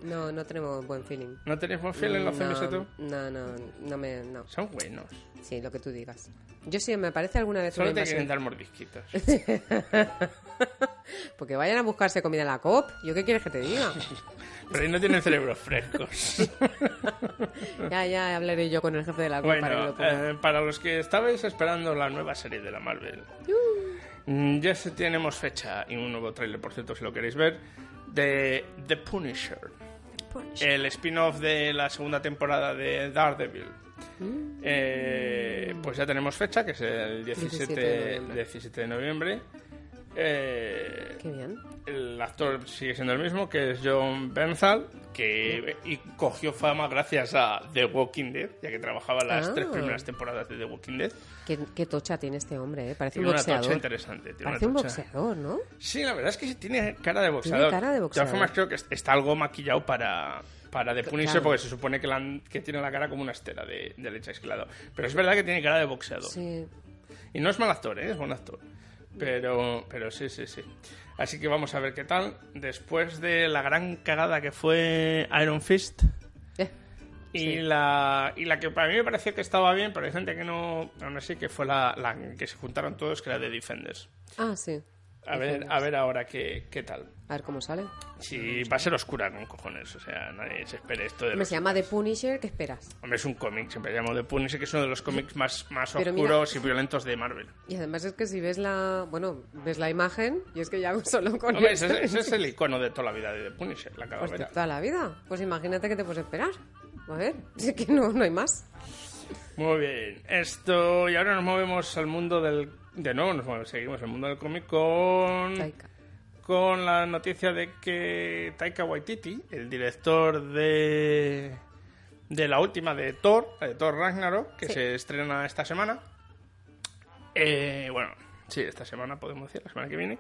No, no tenemos buen feeling. ¿No tenéis buen feeling los zombies y tú? No, no, no me... No. Son buenos. Sí, lo que tú digas. Yo sí, me parece alguna vez Solo una te quieren dar mordisquitos. [laughs] Porque vayan a buscarse comida en la COP. ¿Yo qué quieres que te diga? [laughs] Pero ahí no tienen cerebros frescos. [laughs] ya, ya hablaré yo con el jefe de la COP para que Bueno, lo ponga. eh, para los que estabais esperando la nueva serie de la Marvel, Uh. mm, ya tenemos fecha y un nuevo tráiler, por cierto, si lo queréis ver, de The Punisher, el spin-off de la segunda temporada de Daredevil. Mm. Eh, pues ya tenemos fecha, que es el 17, 17 de noviembre. 17 de noviembre. Eh, Qué bien. el actor sigue siendo el mismo, que es John Bernthal, que y cogió fama gracias a The Walking Dead, ya que trabajaba las Ah. tres primeras temporadas de The Walking Dead. Qué, qué tocha tiene este hombre, ¿eh? Parece Tiene un una tocha boxeador. interesante, tiene Parece una un boxeador, ¿no? Sí, la verdad es que tiene cara de boxeador. cara de De boxeador. todas formas, creo que está algo maquillado para, para The Punisher, Claro. porque se supone que, la han- que tiene la cara como una estera de, de leche esclado. Pero es verdad que tiene cara de boxeador. Sí. Y no es mal actor, ¿eh? es buen actor. Pero, pero sí, sí, sí. Así que vamos a ver qué tal. Después de la gran cagada que fue Iron Fist. Eh, Y, sí. la, y la que para mí me pareció que estaba bien, pero hay gente que no. Aún así, que fue la, la que se juntaron todos, que era de Defenders. Ah, sí. A ver, a ver ahora qué, qué tal. A ver cómo sale. Si va a ser oscura con cojones, o sea, nadie se espere esto de Me los... se llama The Punisher, ¿qué esperas? Hombre, es un cómic, siempre llamo de Punisher, que es uno de los cómics más, más Pero mira- oscuros y violentos de Marvel. Y además es que si ves la... Bueno, ves la imagen y es que ya solo con Hombre, ese, ese es el icono de toda la vida de The Punisher, la Pues de calavera. toda la vida. Pues imagínate que te puedes esperar. A ver, [laughs] es que no, no hay más. Muy bien, esto... Y ahora nos movemos al mundo del... De nuevo, nos seguimos el mundo del cómic con... Taika. Con la noticia de que Taika Waititi, el director de... De la última de Thor, de Thor Ragnarok, que Sí. se estrena esta semana. Eh, bueno, sí, esta semana podemos decir, la semana que viene.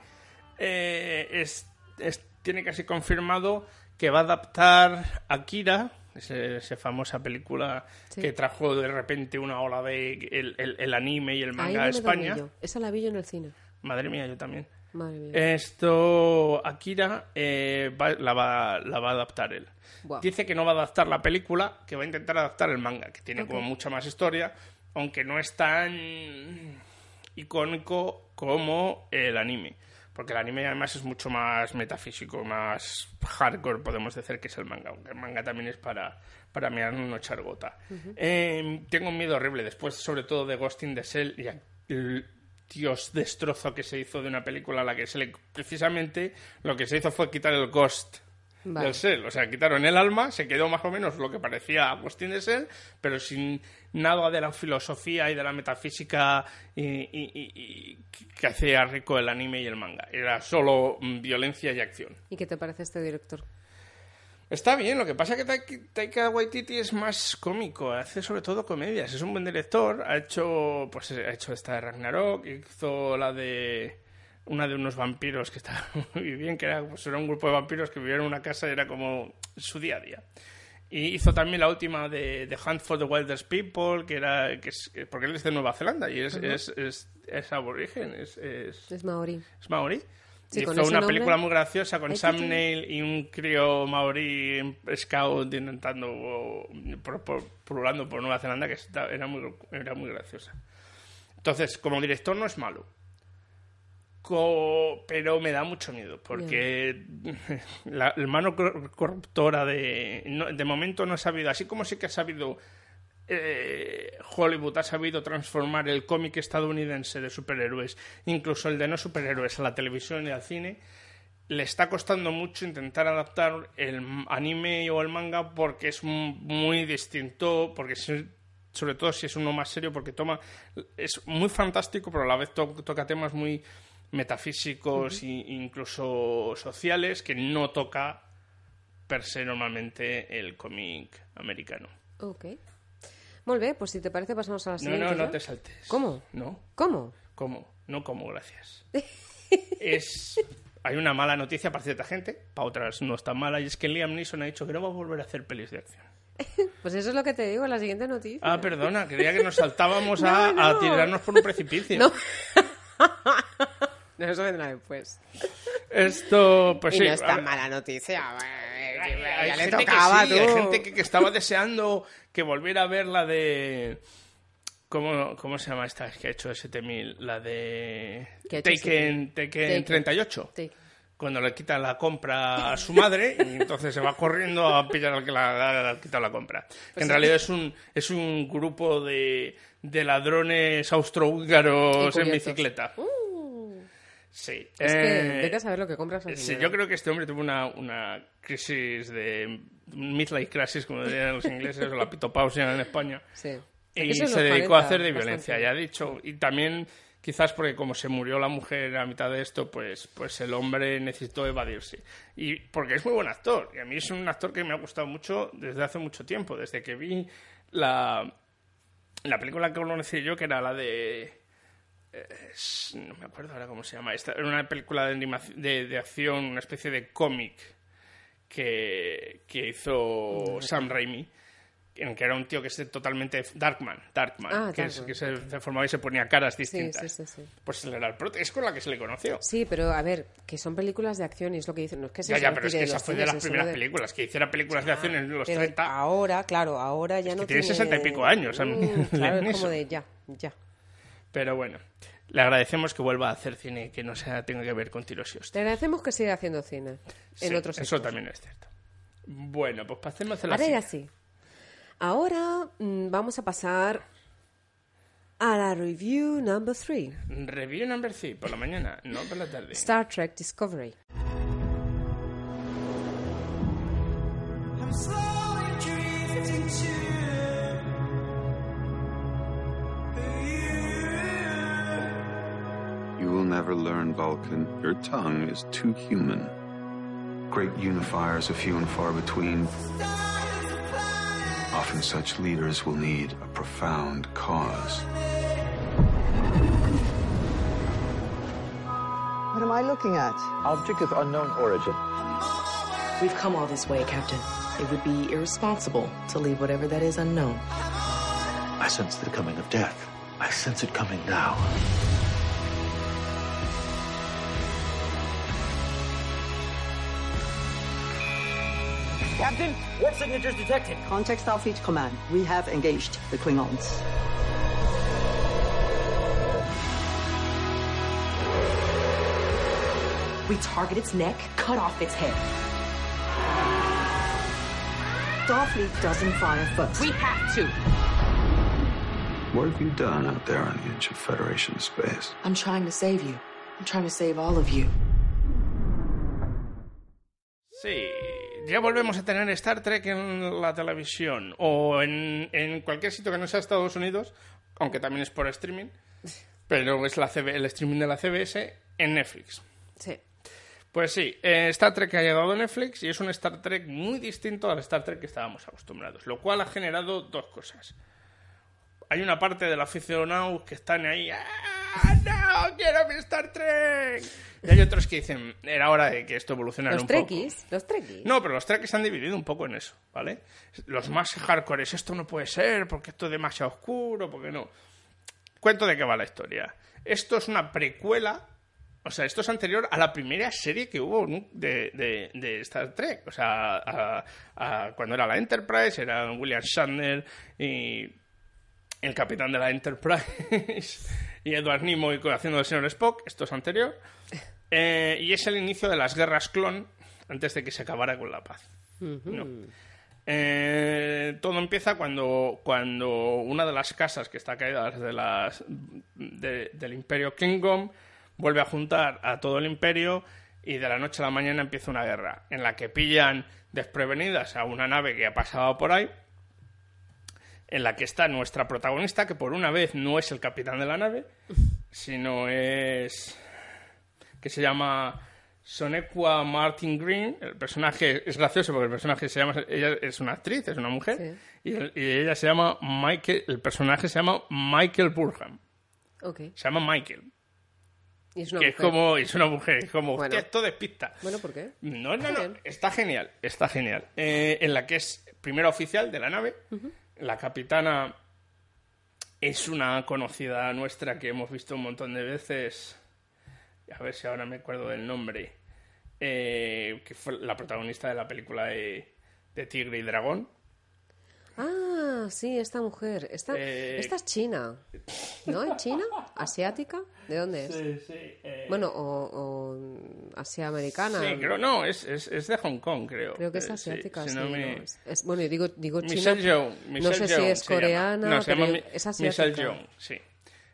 eh, es, es- tiene casi confirmado que va a adaptar Akira, ese- esa famosa película Sí. que trajo de repente una ola de el, el- el anime y el manga a España. Esa la vi yo en el cine. Madre mía, yo también. Madre mía. Esto, Akira eh, va- la, va, la va a adaptar él. Dice que no va a adaptar la película, que va a intentar adaptar el manga, que tiene como mucha más historia, aunque no es tan icónico como el anime. Porque el anime además es mucho más metafísico, más hardcore, podemos decir, que es el manga. Aunque el manga también es para, para mirar una chargota. Ujú. Eh, tengo un miedo horrible, después sobre todo de Ghost in the Shell y el dios destrozo que se hizo de una película a la que se le... Precisamente lo que se hizo fue quitar el Ghost Vale. del Shell. O sea, quitaron el alma, se quedó más o menos lo que parecía in the Shell, pero sin nada de la filosofía y de la metafísica y, y- y- y que hacía rico el anime y el manga. Era solo mm, violencia y acción. ¿Y qué te parece este director? Está bien, lo que pasa es que Taika- Taika Waititi es más cómico, hace sobre todo comedias, es un buen director, ha hecho pues ha hecho esta de Ragnarok, hizo la de una de unos vampiros que estaba [laughs] muy bien, que era, pues, era un grupo de vampiros que vivían en una casa y era como su día a día. Y hizo también la última de The Hunt for the Wildest People, que era que es, porque él es de Nueva Zelanda y es, Ujú. es, es, es aborigen, es, es, Es Maori. es maori. Sí, Hizo una nombre. película muy graciosa con Sam. Neill y un crío maorí en scout intentando o, por, por- por Nueva Zelanda que era muy era muy graciosa. Entonces, como director no es malo. Pero me da mucho miedo porque [laughs] la, la mano cor- corruptora de no- de momento no ha sabido, así como sí que ha sabido eh, Hollywood ha sabido transformar el cómic estadounidense de superhéroes, incluso el de no superhéroes, a la televisión y al cine, le está costando mucho intentar adaptar el anime o el manga porque es muy distinto, porque sobre todo si es uno más serio, porque toma es muy fantástico, pero a la vez to- toca temas muy metafísicos e incluso sociales que no toca per se normalmente el cómic americano. Ok. Molt bé, pues si te parece pasamos a la No, siguiente. no, no ya. te saltes. ¿Cómo? No. ¿Cómo? ¿Cómo? No como, gracias. [laughs] es... Hay una mala noticia para cierta gente, para otras no es tan mala, y es que Liam Neeson ha dicho que no va a volver a hacer pelis de acción. [laughs] Pues eso es lo que te digo, la siguiente noticia. Ah, perdona, creía que nos saltábamos [laughs] No, a, no. a tirarnos por un precipicio. No. [laughs] No, eso vendrá después. Esto, pues y sí. no es tan mala noticia. ya le gente que tocaba, sí, hay gente que, que estaba deseando que volviera a ver la de... ¿Cómo, cómo se llama esta que ha hecho ST1000? La de ¿Qué ha hecho Taken, ST1000? Taken Taken. 38. Sí. Cuando le quitan la compra a su madre y entonces se va corriendo a pillar al que le ha quitado la compra. Pues en sí. realidad es un, es un grupo de, de ladrones austrohúngaros en bicicleta. Uh, Sí. es Eh, que a saber lo que compras Sí, yo creo que este hombre tuvo una, una crisis de midlife crisis, como dirían los ingleses, o la pitopausia en España. Sí. Y Eso se dedicó 40, a hacer de bastante. violencia, ya ha dicho. Y también, quizás porque como se murió la mujer a mitad de esto, pues, pues el hombre necesitó evadirse. Y porque es muy buen actor. Y a mí es un actor que me ha gustado mucho desde hace mucho tiempo, desde que vi la, la película que conocí yo, que era la de... es- no me acuerdo ahora cómo se llama. Esta, era una película de, animación, de, de acción, una especie de cómic que, que hizo Sam Raimi, en que era un tío que es totalmente Darkman, Darkman, Ah, que, es- que se transformaba y se ponía caras distintas. sí, sí, sí. Pues él era el es con la que se le conoció. Sí, pero a ver, que son películas de acción y es lo que dicen. No es que se ya, ya, pero es que esa fue de las primeras de- películas, que hiciera películas de acción en los Pero 30. ahora, claro, ahora ya no tiene 60 y pico años, Mm, Liam [laughs] claro, es como de ya, ya. Pero bueno, le agradecemos que vuelva a hacer cine que no sea, tenga que ver con tiros y hostias. Te agradecemos que siga haciendo cine en Sí, otros Eso también es cierto. Bueno, pues pasemos a la Ahora ya siguiente. sí. Ahora mm, vamos a pasar a la review number 3. Review number 3, por la mañana, no por la tarde. Star Trek Discovery. I'm slowly will never learn, Vulcan. Your tongue is too human. Great unifiers are few and far between. Often such leaders will need a profound cause. What am I looking at? Object of unknown origin. We've come all this way, Captain. It would be irresponsible to leave whatever that is unknown. I sense the coming of death. I sense it coming now. Captain, warp signatures detected. Contact Starfleet Command. We have engaged the Klingons. We target its neck, cut off its head. Starfleet doesn't fire first. We have to. What have you done out there on the edge of Federation space? I'm trying to save you. I'm trying to save all of you. Sí, ya volvemos a tener Star Trek en la televisión o en, en cualquier sitio que no sea Estados Unidos, aunque también es por streaming, [laughs] pero es la CB el streaming de la CBS en Netflix. Sí. Pues sí, eh, Star Trek ha llegado a Netflix y es un Star Trek muy distinto al Star Trek que estábamos acostumbrados, lo cual ha generado dos cosas. Hay una parte del aficionado que están ahí, ¡ah, no, quiero mi Star Trek! Y hay otros que dicen, era hora de que esto evolucionara Los un poco. trekkies, los trekkies. No, pero los Trekkies se han dividido un poco en eso, ¿vale? Los más hardcore es esto no puede ser, porque esto es demasiado oscuro, porque no. Cuento de qué va la historia. Esto es una precuela, o sea, esto es anterior a la primera serie que hubo de, de- de Star Trek. O sea, a- a- cuando era la Enterprise, era William Shatner y el capitán de la Enterprise [laughs] y Edward Nimoy haciendo el señor Spock. Esto es anterior. [laughs] Eh, y es el inicio de las guerras clon antes de que se acabara con la paz. No. Eh, todo empieza cuando, cuando una de las casas que está caída de las, de- del imperio Kingdom vuelve a juntar a todo el imperio y de la noche a la mañana empieza una guerra en la que pillan desprevenidas a una nave que ha pasado por ahí en la que está nuestra protagonista, que por una vez no es el capitán de la nave, sino es... que se llama Sonequa Martin Green. El personaje es gracioso porque el personaje se llama... Ella es una actriz, es una mujer, y, el- y ella se llama Michael... El personaje se llama Michael Burham. Ok. Se llama Michael. Y es una que mujer. es como, es una mujer, es como, Bueno. hostia, esto despista. Bueno, ¿por qué? No, no, no, está genial, está genial. Eh, en la que es primera oficial de la nave. La capitana es una conocida nuestra que hemos visto un montón de veces. A ver si ahora me acuerdo del nombre. Eh, que fue la protagonista de la película de, de Tigre y Dragón. Ah, sí, esta mujer. Esta, Eh, esta es china. ¿No? ¿Es china? ¿Asiática? ¿De dónde es? Sí, sí, eh. Bueno, o, o asia-americana. Sí, creo, no, es, es, es de Hong Kong, creo. Creo que es Eh, sí, asiática, si sí. no no, me- es- es- bueno, yo digo, digo china. Michelle Yeoh. no sé si es coreana, No, se llama es asiática. Michelle Yeoh, sí.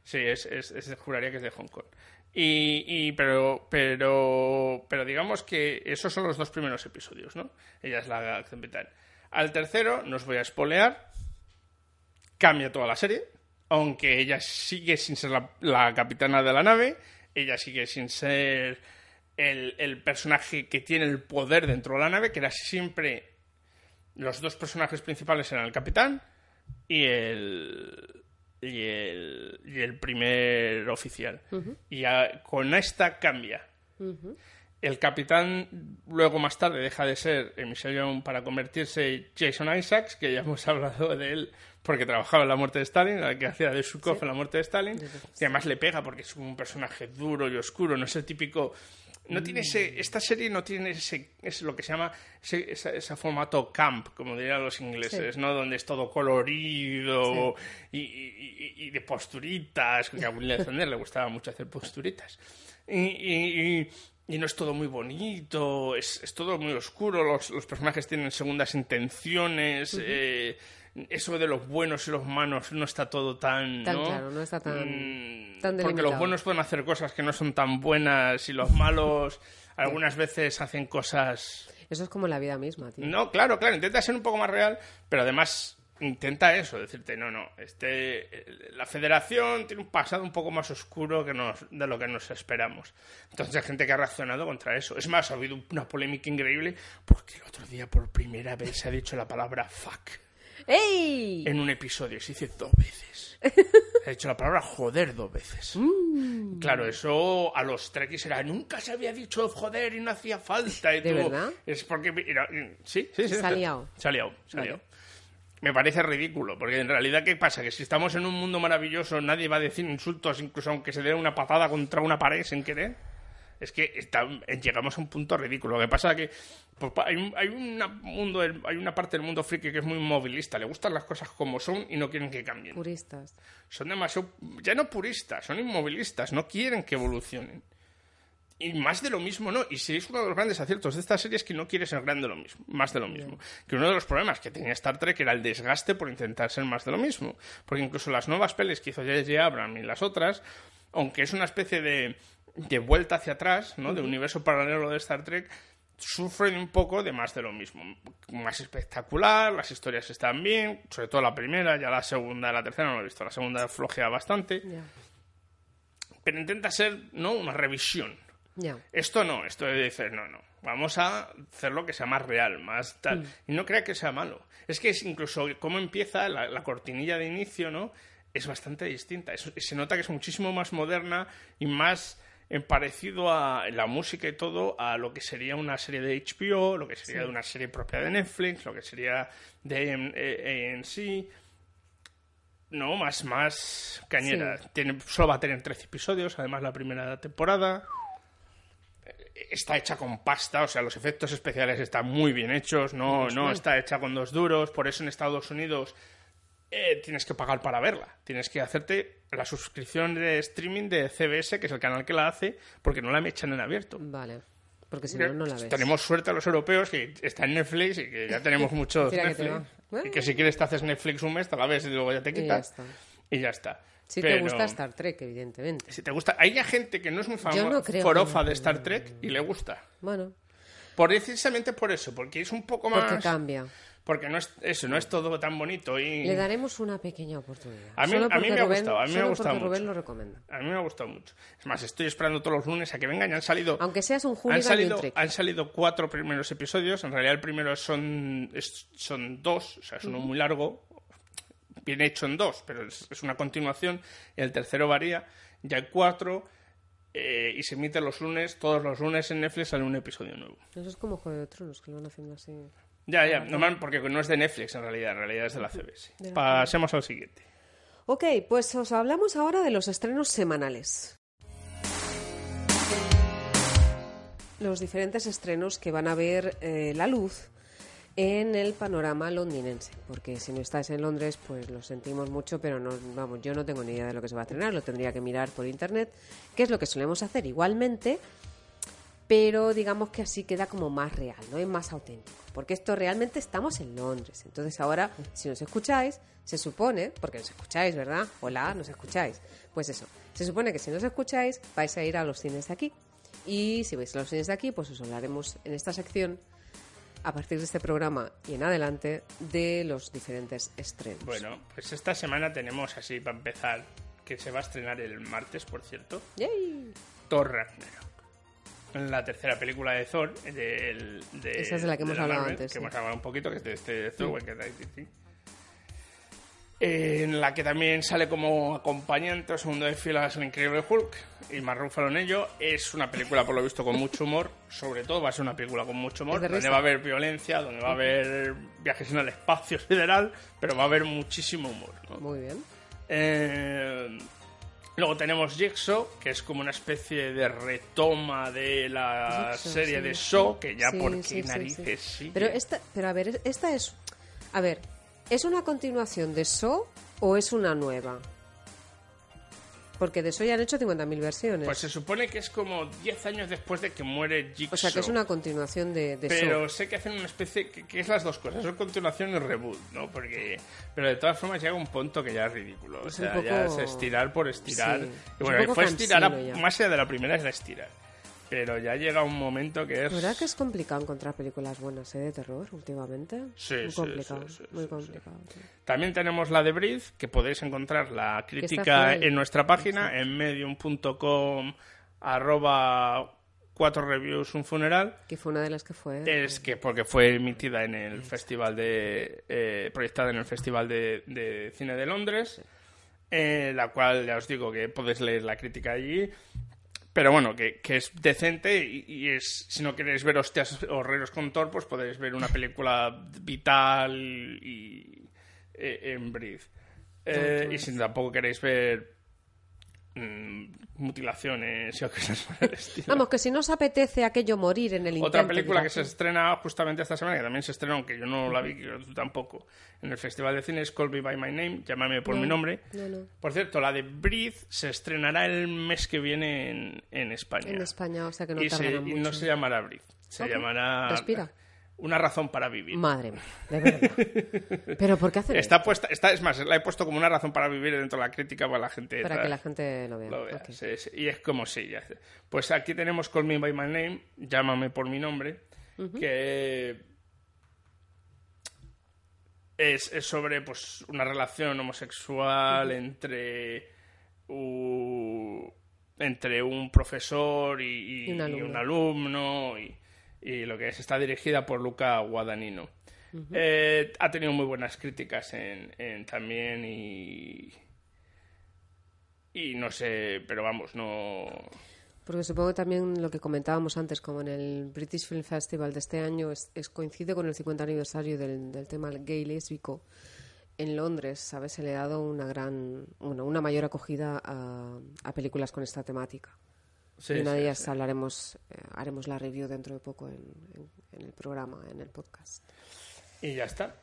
Sí, es, es, es- juraría que es de Hong Kong. Y, y- pero, pero, pero digamos que esos son los dos primeros episodios, ¿no? Ella es la capitán. Al tercero, no os voy a espolear, cambia toda la serie, aunque ella sigue sin ser la, la capitana de la nave, ella sigue sin ser el, el personaje que tiene el poder dentro de la nave, que era siempre los dos personajes principales eran el capitán y el y el, y el primer oficial. Y a- con esta cambia. El capitán luego más tarde deja de ser Michelle para convertirse en Jason Isaacs, que ya hemos [laughs] hablado de él porque trabajaba en la muerte de Stalin, la que hacía de Sukov en la muerte de Stalin, y además le pega porque es un personaje duro y oscuro, no es el típico... No tiene ese, esta serie no tiene ese, es lo que se llama ese, formato camp, como dirían los ingleses, Sí. ¿no? Donde es todo colorido y, y- y- y de posturitas, que a Will Alexander le gustaba mucho hacer posturitas. Y, y- y- no es todo muy bonito, es, es todo muy oscuro, los, los personajes tienen segundas intenciones, eh, eso de los buenos y los malos no está todo tan... Tan ¿no? claro, no está tan, Mm, tan porque los buenos pueden hacer cosas que no son tan buenas y los malos [laughs] algunas veces hacen cosas... Eso es como la vida misma, tío. No, claro, claro, intenta ser un poco más real, pero además intenta eso, decirte, no, no, este, la federación tiene un pasado un poco más oscuro que nos, de lo que nos esperamos. Entonces hay gente que ha reaccionado contra eso. Es más, ha habido una polémica increíble porque el otro día por primera vez se ha dicho la palabra fuck ¡Ey! en un episodio, se dice dos veces. [laughs] Se ha dicho la palabra joder dos veces. Mm. Claro, eso a los trekkies era nunca se había dicho joder y no hacía falta. Y ¿De tú- verdad? Es porque. era- sí, sí, sí. Se ha liado. Se ha liado, se ha liado. Me parece ridículo, porque en realidad, ¿qué pasa? Que si estamos en un mundo maravilloso, nadie va a decir insultos, incluso aunque se dé una patada contra una pared sin querer. Es que está- llegamos a un punto ridículo. Lo que pasa es que pues, hay, un- hay una mundo, hay una parte del mundo friki que es muy movilista. Le gustan las cosas como son y no quieren que cambien. Puristas. Son demasiado, ya no puristas, son inmovilistas, no quieren que evolucionen. Y más de lo mismo, ¿no? Y si es uno de los grandes aciertos de esta serie es que no quiere ser grande lo mismo, más de lo mismo. Que uno de los problemas que tenía Star Trek era el desgaste por intentar ser más de lo mismo. Porque incluso las nuevas pelis que hizo J.J. Abrams y las otras, aunque es una especie de, de vuelta hacia atrás, ¿no? De universo paralelo de Star Trek, sufren un poco de más de lo mismo. Más espectacular, las historias están bien, sobre todo la primera, ya la segunda, la tercera no la he visto, la segunda flojea bastante, pero intenta ser, ¿no? Una revisión. Esto no, esto de decir, no, no, vamos a hacerlo que sea más real, más tal. Mm. Y no crea que sea malo. Es que es incluso cómo empieza la, la cortinilla de inicio, ¿no? Es bastante distinta. Es- se nota que es muchísimo más moderna y más eh, parecido a la música y todo a lo que sería una serie de HBO, lo que sería Sí. de una serie propia de Netflix, lo que sería de eh, ANC. No, más, más cañera. Sí. Tiene, solo va a tener 13 episodios, además la primera temporada está hecha con pasta, o sea, los efectos especiales están muy bien hechos, no, no está hecha con dos duros, por eso en Estados Unidos eh, tienes que pagar para verla, tienes que hacerte la suscripción de streaming de CBS, que es el canal que la hace, porque no la echan en abierto. Vale. Porque si no, no la ves. Tenemos suerte a los europeos que está en Netflix y que ya [laughs] tenemos muchos Tira que te Netflix. Y que si quieres te haces Netflix un mes, te la ves y luego ya te Y ya quitas. está. Y ya está. Si te Pero- gusta Star Trek, evidentemente. Si te gusta. Hay ya gente que no es muy famosa, no forofa de Star Trek y le gusta. Bueno, Por precisamente por eso, porque es un poco más. porque cambia. Porque no es eso, no es todo tan bonito y. Le daremos una pequeña oportunidad. A mí, a mí me ha Rubén- gustado, a mí me ha gustado porque Rubén mucho. lo recomienda. A mí me ha gustado mucho. Es más, estoy esperando todos los lunes a que vengan. Ya han salido. Aunque seas un Han y un han salido cuatro primeros episodios. En realidad, el primero son, son dos, o sea, es uno Ujú. muy largo. Viene hecho en dos, pero es, es una continuación. El tercero varía. Ya hay cuatro. eh, y se emite los lunes, todos los lunes en Netflix sale un episodio nuevo. Eso es como Juego de Tronos, que lo van haciendo así. Ya, ya, normal, porque no es de Netflix en realidad, en realidad es de la CBS. De la Pasemos al siguiente. Ok, pues os hablamos ahora de los estrenos semanales. Los diferentes estrenos que van a ver eh, la luz en el panorama londinense. Porque si no estáis en Londres, pues lo sentimos mucho, pero no, vamos, yo no tengo ni idea de lo que se va a estrenar, lo tendría que mirar por internet, que es lo que solemos hacer igualmente, pero digamos que así queda como más real, ¿no? Es más auténtico. Porque esto realmente estamos en Londres. Entonces ahora, si nos escucháis, se supone, porque nos escucháis, ¿verdad? Hola, nos escucháis. Pues eso, se supone que si nos escucháis, vais a ir a los cines de aquí. Y si vais a los cines de aquí, pues os hablaremos en esta sección, a partir de este programa y en adelante, de los diferentes estrenos. Bueno, pues esta semana tenemos así para empezar, que se va a estrenar el martes, por cierto. ¡Yay! Thor Ragnarok. La tercera película de Thor. Del, de, Esa es de la que hemos hablado antes, Que sí. hemos hablado un poquito, que es de este Thor, Mm. En la que también sale como acompañante o segundo de filas el Increíble Hulk y Mark Ruffalo en ello. Es una película, por lo visto, con mucho humor. Sobre todo va a ser una película con mucho humor, donde va a haber violencia, donde va a haber viajes en el espacio sideral, pero va a haber muchísimo humor. ¿no? Muy bien. Eh, luego tenemos Jigsaw, que es como una especie de retoma de la Jigsaw, serie sí. de Saw, que ya Sí, por qué sí. narices sí. Pero esta, pero a ver, esta es, a ver, ¿es una continuación de Saw o es una nueva? Porque de Saw ya han hecho 50.000 versiones. Pues se supone que es como 10 años después de que muere Jigsaw. o sea, que es una continuación de, de Pero sé que hacen una especie que, que es las dos cosas, es continuación y reboot, ¿no? Porque pero de todas formas llega un punto que ya es ridículo, o Es sea, ya es estirar por estirar. Sí, Y es bueno, poco fue estirar a- más allá de la primera es la estirar. Pero ya llega un momento que es verdad que es complicado encontrar películas buenas ¿eh? de terror últimamente. Sí, muy sí, complicado, sí, sí, muy complicado. También tenemos la de Breathe, que podéis encontrar la crítica en nuestra página, en medium.com arroba cuatro reviews un funeral. Que fue una de las que fue. Es que porque fue emitida en el festival de... eh, proyectada en el Festival de, de Cine de Londres, eh, la cual ya os digo que podéis leer la crítica allí. Pero bueno, que, que es decente y, y es, si no queréis ver hostias horreros con Thor, pues podéis ver una película vital y eh, en Breathe. Eh, y si tampoco queréis ver mutilaciones y [laughs] cosas por el estilo. Vamos, que si no os apetece aquello morir en el intento. Otra película que se estrena justamente esta semana, que también se estrenó, aunque yo no la vi, tú tampoco, en el Festival de Cine es Call Me By My Name, llámame por No, mi nombre. no, no. Por cierto, la de Breathe se estrenará el mes que viene en, en España. En España, o sea que no y, se- tardarán y mucho. no se llamará Breathe, se Ok. llamará... Respira. Una razón para vivir. Madre mía, de verdad. Pero ¿por qué hacen Está esto? puesta, está, es más, la he puesto como una razón para vivir dentro de la crítica para la gente. Para tal. que la gente lo vea. Lo vea, Ok. sí, sí. Y es como si ya. Pues aquí tenemos Call Me By My Name, llámame por mi nombre, que es, es sobre pues una relación homosexual entre entre un profesor y, y- Y un y alumno. un alumno y, y lo que es está dirigida por Luca Guadagnino. Eh, ha tenido muy buenas críticas en, en también y y no sé, pero vamos, no Porque supongo que también lo que comentábamos antes, como en el British Film Festival de este año, es, es- coincide con el 50 aniversario del, del tema gay lésbico en Londres, ¿sabes? Se le ha dado una gran, bueno, una mayor acogida a, a películas con esta temática. Sí, y una de sí, ellas sí. hablaremos, eh, haremos la review dentro de poco en, en- en el programa, en el podcast. y ya está.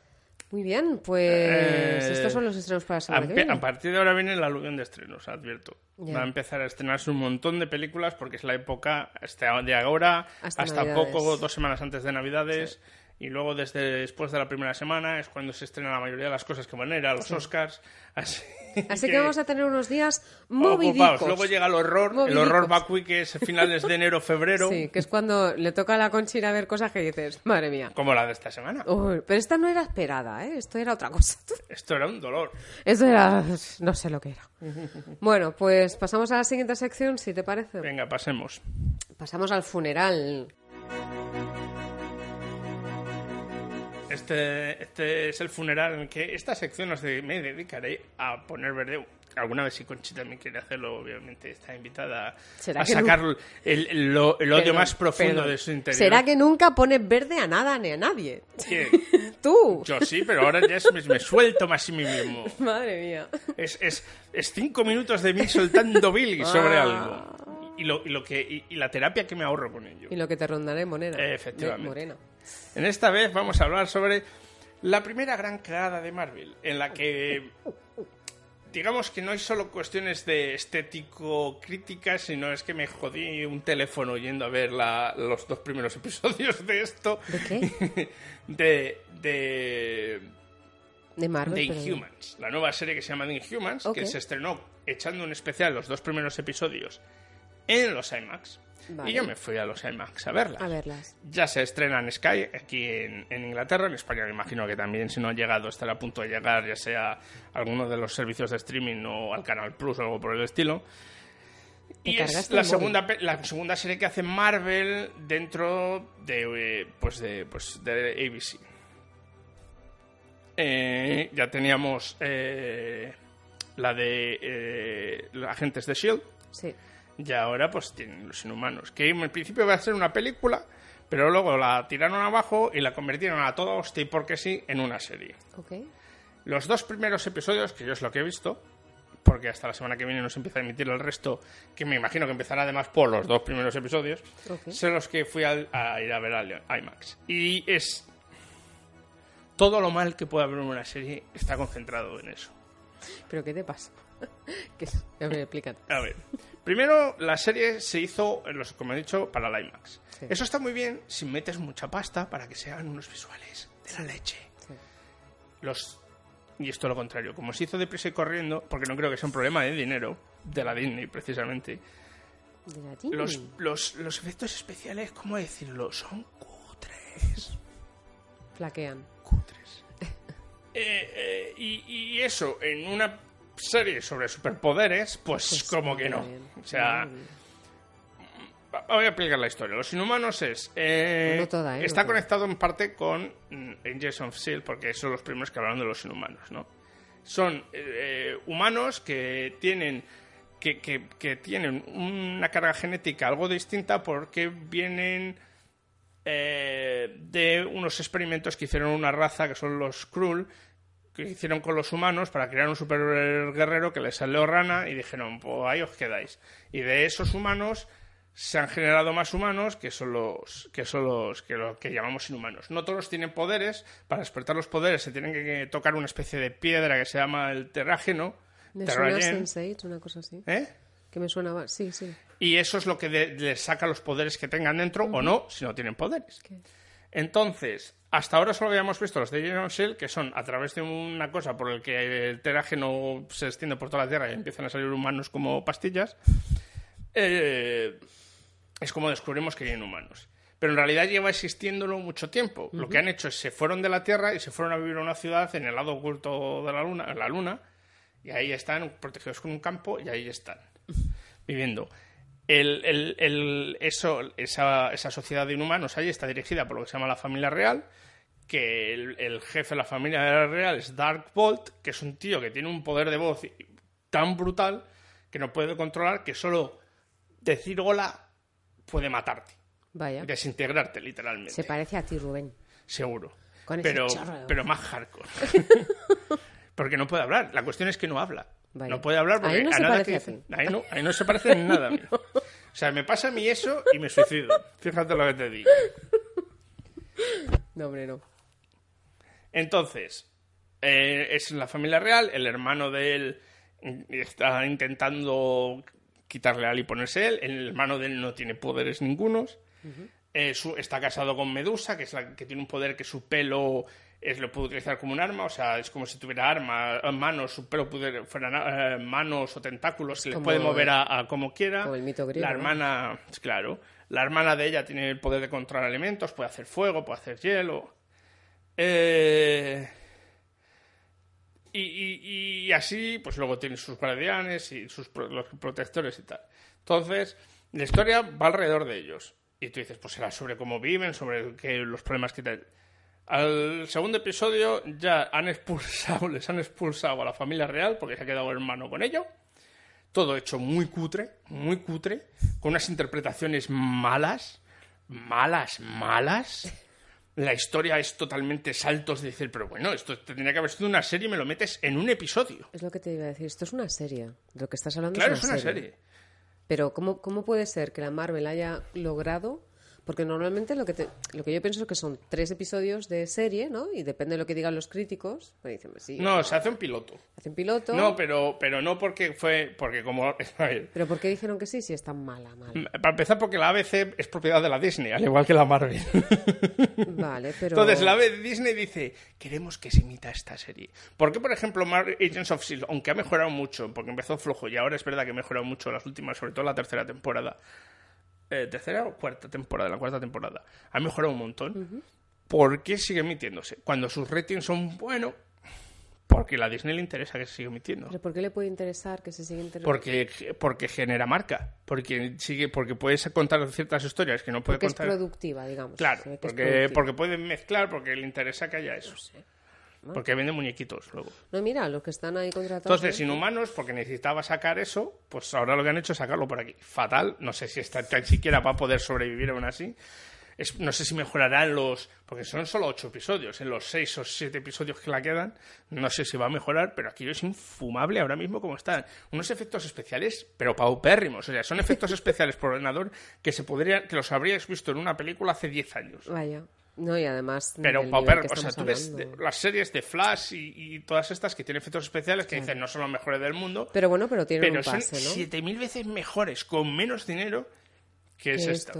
Muy bien, pues Eh, estos son los estrenos para la semana a, que pe- viene. a partir de ahora viene el aluvión de estrenos, advierto. Va a empezar a estrenarse un montón de películas porque es la época hasta de ahora Hasta poco, dos semanas antes de Navidades. Y luego desde después de la primera semana es cuando se estrena la mayoría de las cosas que van a ir a los Sí. Oscars. [laughs] Así, Así que vamos a tener unos días movidicos. Luego llega el horror, el Movidicos. horror vacui que es finales de enero, febrero, Sí, que es cuando le toca a la Conchi ir a ver cosas que dices, madre mía. como la de esta semana. Uy, pero esta no era esperada, ¿eh? Esto era otra cosa. [laughs] Esto era un dolor. Esto era... no sé lo que era. Bueno, pues pasamos a la siguiente sección, si te parece. Venga, pasemos. Pasamos al funeral. Este, este es el funeral en el que esta sección os de- me dedicaré a poner verde. Alguna vez si Conchita me quiere hacerlo, obviamente está invitada ¿Será a sacar no? el, el- lo- el odio más profundo de su interior. ¿Será que nunca pones verde a nada ni a nadie? ¿Quién? [laughs] Tú. Yo sí, pero ahora ya es- me, me suelto más a mí mismo. [laughs] Madre mía. Es, es, es cinco minutos de mí soltando Billy [laughs] sobre Ah. algo. Y, lo, y lo que, y, y la terapia que me ahorro con ello. Y lo que te rondaré, Morena. Efectivamente. Morena. En esta vez vamos a hablar sobre la primera gran cagada de Marvel, en la que digamos que no hay solo cuestiones de estético críticas, sino es que me jodí un teléfono yendo a ver la- los dos primeros [laughs] episodios de esto. ¿De qué? [laughs] de, de, De Marvel. de pero- Inhumans, la nueva serie que se llama The Inhumans, que se estrenó echando un especial los dos primeros episodios en los IMAX. Vale. Y yo me fui a los IMAX a verla. A verlas. Ya se estrena en Sky, aquí en, en Inglaterra, en España me imagino que también, si no ha llegado, estará a punto de llegar, ya sea a alguno de los servicios de streaming o al Canal Plus o algo por el estilo. Y es la segunda, la segunda serie que hace Marvel dentro de, eh, pues de, pues de ABC. Eh, ya teníamos eh, la de eh, Agentes de S.H.I.E.L.D. Sí. Y ahora pues tienen los inhumanos. Que en principio iba a ser una película, pero luego la tiraron abajo y la convirtieron a toda hostia y porque sí en una serie. Ok. Los dos primeros episodios, que yo es lo que he visto, porque hasta la semana que viene nos empieza a emitir el resto, que me imagino que empezará además por los dos primeros episodios, son los que fui al- a, ir a ver al IMAX. Y es... Todo lo mal que puede haber en una serie está concentrado en eso. ¿Pero qué te pasa? [laughs] ¿Qué? A ver, explícate. A ver, primero la serie se hizo, los, como he dicho, para la IMAX. Sí. Eso está muy bien si metes mucha pasta para que sean unos visuales de la leche. Sí. Los y esto lo contrario, como se hizo deprisa y corriendo, porque no creo que sea un problema de dinero de la Disney precisamente. De la Disney. Los, los, los efectos especiales, ¿cómo decirlo? Son cutres. Flaquean. [laughs] Eh, eh, y, y eso, en una serie sobre superpoderes, pues, Pues como que no. bien, O sea, voy a explicar la historia. Los inhumanos es. eh, no toda, ¿eh? Está No toda. conectado en parte con mm, Agents of S.H.I.E.L.D., porque son los primeros que hablaron de los inhumanos, ¿no? Son eh, humanos que tienen. Que, que- que tienen una carga genética algo distinta porque vienen de unos experimentos que hicieron una raza que son los Skrull, que hicieron con los humanos para crear un super guerrero que les salió rana y dijeron, pues ahí os quedáis. Y de esos humanos se han generado más humanos que son los que son los que, lo que llamamos inhumanos. No todos tienen poderes, para despertar los poderes se tienen que, tocar una especie de piedra que se llama el terrágeno, Me suena Terragen. Sense8, una cosa así. ¿eh? Que me suena... Sí, sí. Y eso es lo que les saca los poderes que tengan dentro o no, si no tienen poderes. Entonces, hasta ahora solo habíamos visto los de of S.H.I.E.L.D., que son a través de una cosa por el que el terágeno se extiende por toda la Tierra y empiezan a salir humanos como pastillas. eh, es como descubrimos que hay humanos. Pero en realidad lleva existiéndolo mucho tiempo. Lo que han hecho es se fueron de la Tierra y se fueron a vivir a una ciudad en el lado oculto de la Luna, en la Luna, y ahí están protegidos con un campo y ahí están viviendo. El, el- el- eso, esa, esa sociedad de inhumanos ahí está dirigida por lo que se llama la familia real, que el, jefe de la familia real es Dark Bolt, que es un tío que tiene un poder de voz tan brutal que no puede controlar que solo decir hola puede matarte, Vaya. desintegrarte literalmente. Se parece a ti, Rubén. Seguro. Con pero, pero más hardcore. [laughs] Porque no puede hablar. La cuestión es que no habla. No puede hablar porque Ahí no a se nada que. Ahí no, ahí no se parece en nada a mí. [laughs] O sea, me pasa a mí eso y me suicido. Fíjate lo que te digo. No, hombre, no. Entonces, eh, es la familia real, el hermano de él está intentando quitarle a él y ponerse él, el hermano de él no tiene poderes ningunos, Eh, su- está casado con Medusa, que es la que tiene un poder que su pelo es, lo puede utilizar como un arma, o sea, es como si tuviera arma, eh, manos, su pelo pudiera, fueran eh, manos o tentáculos, se le puede mover a, a como quiera. como el mito griego, la ¿no? hermana, claro, la hermana de ella tiene el poder de controlar elementos, puede hacer fuego, puede hacer hielo. Eh, y, y- y así, pues luego tiene sus guardianes y sus los protectores y tal. Entonces, la historia va alrededor de ellos. Y tú dices, pues será sobre cómo viven, sobre qué- los problemas que tal. Al segundo episodio ya han expulsado, [laughs] les han expulsado a la familia real porque se ha quedado hermano con ello. Todo hecho muy cutre, muy cutre, con unas interpretaciones malas, malas, malas. La historia es totalmente saltos de decir, pero bueno, esto tendría que haber sido una serie y me lo metes en un episodio. Es lo que te iba a decir. Esto es una serie. De lo que estás hablando Claro, es es una, una serie. Pero ¿cómo, ¿cómo puede ser que la Marvel haya logrado? Porque normalmente lo que, te- lo que yo pienso es que son tres episodios de serie, ¿no? Y depende de lo que digan los críticos. Pues dicen, pues sí, No, se hace un piloto. hacen piloto. No, pero, pero no porque fue. Porque como. [laughs] ¿Pero por qué dijeron que sí si es tan mala, mala? para empezar, porque la ABC es propiedad de la Disney, al igual que la Marvel. [laughs] Vale, pero... Entonces la ABC Disney dice: Queremos que se imita esta serie. ¿Por qué, por ejemplo, Mar- Agents of Shield, aunque ha mejorado mucho, porque empezó flojo y ahora es verdad que ha mejorado mucho las últimas, sobre todo la tercera temporada. Eh, ¿Tercera o cuarta temporada? La cuarta temporada. Ha mejorado un montón. ¿Por qué sigue emitiéndose? Cuando sus ratings son buenos, porque a la Disney le interesa que se siga emitiendo. ¿Pero por qué le puede interesar que se siga interesando? Porque, porque genera marca. Porque sigue, porque puedes contar ciertas historias que no puede Porque es contar. productiva, digamos. Claro, es porque, productiva. porque pueden mezclar, porque le interesa que haya eso. Bueno. Porque vende muñequitos luego. No, mira, los que están ahí contratados... Entonces, ¿eh? Inhumanos, porque necesitaba sacar eso, pues ahora lo que han hecho es sacarlo por aquí. Fatal, no sé si está tan siquiera va a poder sobrevivir aún así. Es- no sé si mejorarán los. Porque son solo ocho episodios. En los seis o siete episodios que la quedan, no sé si va a mejorar, pero aquello es infumable ahora mismo como están. Unos efectos especiales, pero paupérrimos. O sea, son efectos [laughs] especiales por ordenador que se podrían, que los habrías visto en una película hace 10 años. Vaya. No, y además... Pero pauper, o sea, tú ves de- las series de Flash y, y todas estas que tienen efectos especiales que dicen no son los mejores del mundo, Pero bueno, pero tienen pero un son pase, ¿no? 7000 veces mejores con menos dinero que es esta.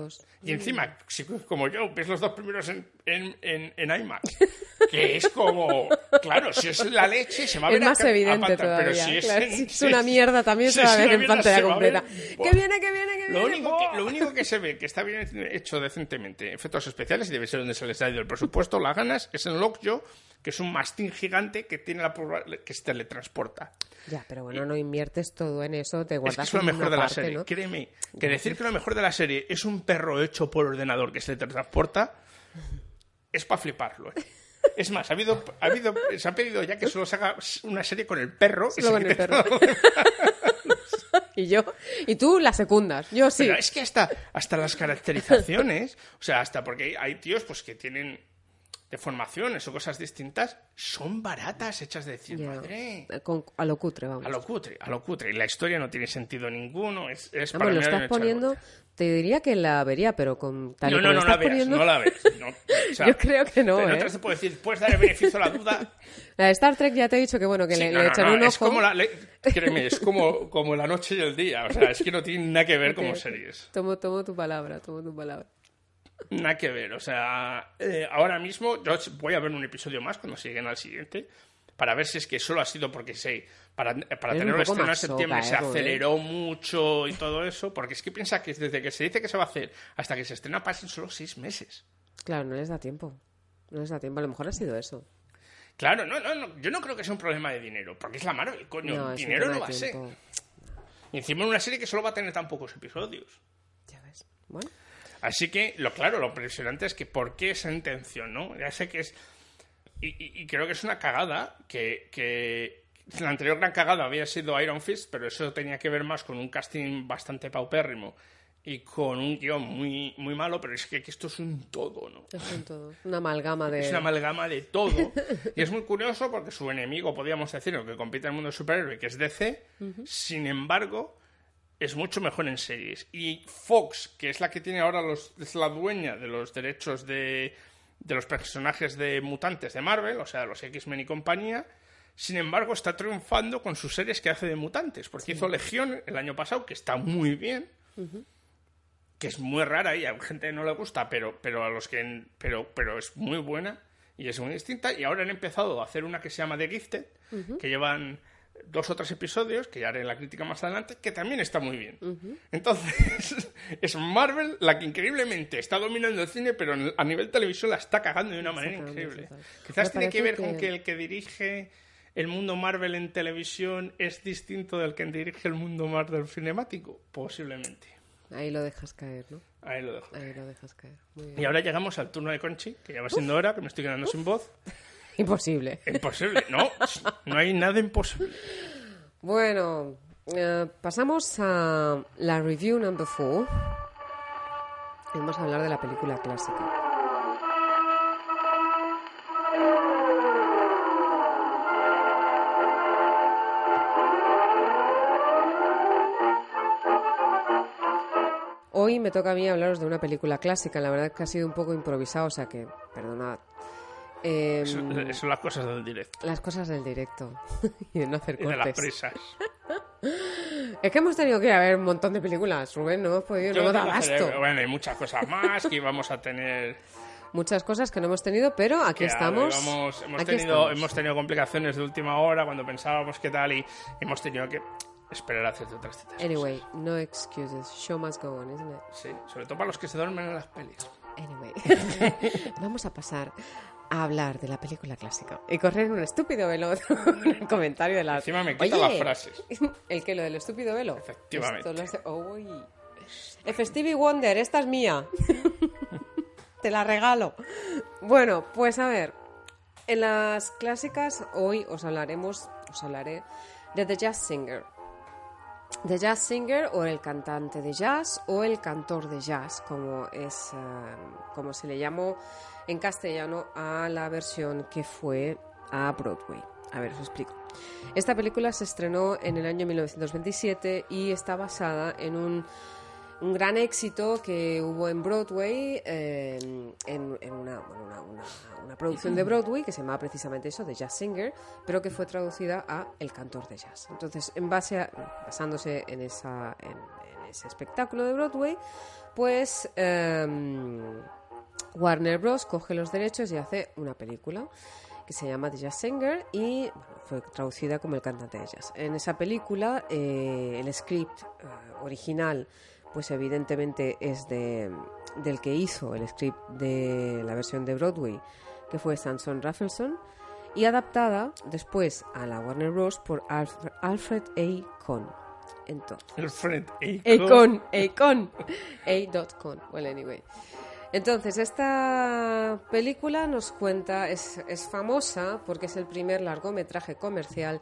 Y encima, si como yo, ves los dos primeros en, en, en, en IMAX, [laughs] que es como, claro, si es la leche, se va a Es ver a más a evidente pantalla, pero todavía. si es, claro, en- si es una mierda también si se va a es ver en pantalla a ver. completa. Buah. ¡Que viene, que viene, que Lo viene! único, que, lo único que se ve que está bien hecho decentemente, efectos especiales, y debe ser donde se les ha ido el presupuesto, las ganas, es en Lockjaw, que es un mastín gigante que tiene la que se teletransporta. Ya, pero bueno, no inviertes todo en eso, te Es guardas que es lo mejor de la parte, serie. ¿no? Créeme, que decir que lo mejor de la serie es un perro hecho por ordenador que se teletransporta es para fliparlo. ¿eh? Es más, ha habido, ha habido, se ha pedido ya que solo se haga una serie con el perro. y Solo se con el quite perro. todo. [laughs] Y yo, y tú la secundas, yo sí. Pero es que hasta, hasta las caracterizaciones, o sea, hasta porque hay, tíos pues que tienen deformaciones o cosas distintas, son baratas, hechas de decir, madre. Con- a lo cutre, vamos. A lo cutre, a lo cutre. Y la historia no tiene sentido ninguno. Es, es Vamos, para lo estás poniendo, te diría que la vería, pero con tal No, como no, no lo la veas, poniendo... no la ves. no. O [laughs] sea, Yo creo que no, en ¿eh? otras te puedo decir, puedes dar el beneficio a la duda. [laughs] La de Star Trek ya te he dicho que bueno, que Sí, le, no, le no, no, un es ojo. como la, le- [laughs] créeme, es como, como la noche y el día. O sea, es que no tiene nada que ver como Ok, series. Tomo, tomo tu palabra, tomo tu palabra. Nada que ver. O sea, eh, ahora mismo yo voy a ver un episodio más cuando lleguen al siguiente para ver si es que solo ha sido porque sé, para, para Eres tener un estreno en septiembre eh, se Rubén. aceleró mucho y todo eso, porque es que piensa que desde que se dice que se va a hacer hasta que se estrena pasan solo seis meses. Claro, no les da tiempo. No les da tiempo. A lo mejor ha sido eso. Claro, no, no, no, yo no creo que sea un problema de dinero, porque es la Marvel, coño, No, dinero no va a ser. Y encima en una serie que solo va a tener tan pocos episodios. Bueno. Así que, lo claro, lo impresionante es que ¿por qué esa intención, no? Ya sé que es... Y, y- y creo que es una cagada que, que... La anterior gran cagada había sido Iron Fist, pero eso tenía que ver más con un casting bastante paupérrimo y con un guion muy, muy malo, pero es que aquí esto es un todo, ¿no? Es un todo. Una amalgama de... Es una amalgama de todo. [laughs] y es muy curioso porque su enemigo, podríamos decir, el que compite en el mundo del superhéroe, que es DC, sin embargo, es mucho mejor en series. Y Fox, que es la que tiene ahora los, es la dueña de los derechos de, de los personajes de mutantes de Marvel, o sea, los X-Men y compañía, sin embargo, está triunfando con sus series que hace de mutantes, porque hizo Legión el año pasado, que está muy bien, que es muy rara y a gente que no le gusta, pero, pero a los que pero, pero es muy buena y es muy distinta. Y ahora han empezado a hacer una que se llama The Gifted, que llevan dos o tres episodios, que ya haré la crítica más adelante, que también está muy bien. Entonces, [laughs] es Marvel la que increíblemente está dominando el cine, pero a nivel televisión la está cagando de una manera increíble. Quizás tiene que ver con que el que dirige el mundo Marvel en televisión es distinto del que dirige el mundo Marvel cinemático, posiblemente. Ahí lo dejas caer, ¿no? Ahí lo dejo. Ahí lo dejas caer. Muy bien. Y ahora llegamos al turno de Conchi, que ya va siendo hora, que me estoy quedando sin voz. [laughs] Imposible. Imposible, no, no hay nada imposible. Bueno, eh, pasamos a la review number four. Y Vamos a hablar de la película clásica. Hoy me toca a mí hablaros de una película clásica. La verdad que ha sido un poco improvisado, o sea que, perdonad. Em, eso son las cosas del directo. las cosas del directo [laughs] y de no hacer Y de las cortes. prisas. [laughs] Es que hemos tenido que ir a ver un montón de películas, Rubén, no hemos podido, no Yo tengo abasto. Bueno, hay muchas cosas más que íbamos a tener. Muchas cosas que no hemos tenido, pero aquí estamos. hemos, aquí tenido, estamos. hemos tenido complicaciones de última hora cuando pensábamos qué tal y hemos tenido que esperar a hacer otras citas. Anyway, no excuses. Show must go on, isn't it? Sí, sobre todo para los que se duermen en las pelis. Anyway, [laughs] vamos a pasar a hablar de la película clásica y correr un estúpido velo [laughs] el comentario de la. Encima me quita Oye, las frases. [laughs] ¿El que lo del estúpido velo? Efectivamente. Esto hace- Uy. F. Stevie Wonder, esta es mía. Te la regalo. Bueno, pues a ver. En las clásicas hoy os hablaremos, os hablaré de The Jazz Singer. The Jazz Singer o el cantante de jazz o el cantor de jazz, como es eh, como se le llamó en castellano a la versión que fue a Broadway. A ver, os explico. Esta película se estrenó en el año 1927 y está basada en un, un gran éxito que hubo en Broadway, eh, en, una, bueno, una- una- producción de Broadway que se llamaba precisamente eso, The Jazz Singer, pero que fue traducida a El cantor de jazz. Entonces, en base a, basándose en, esa, en, ese espectáculo de Broadway, pues em, Warner Bros. coge los derechos y hace una película que se llama The Jazz Singer y fue traducida como El cantante de jazz. En esa película eh, el script eh, original pues evidentemente es de, del que hizo el script de la versión de Broadway, que fue Samson Raffleson, y adaptada después a la Warner Bros. por Alfred, Alfred A. Entonces, Alfred A. Akon, Akon, A.con. Well, anyway. Entonces, esta película nos cuenta, es, es famosa porque es el primer largometraje comercial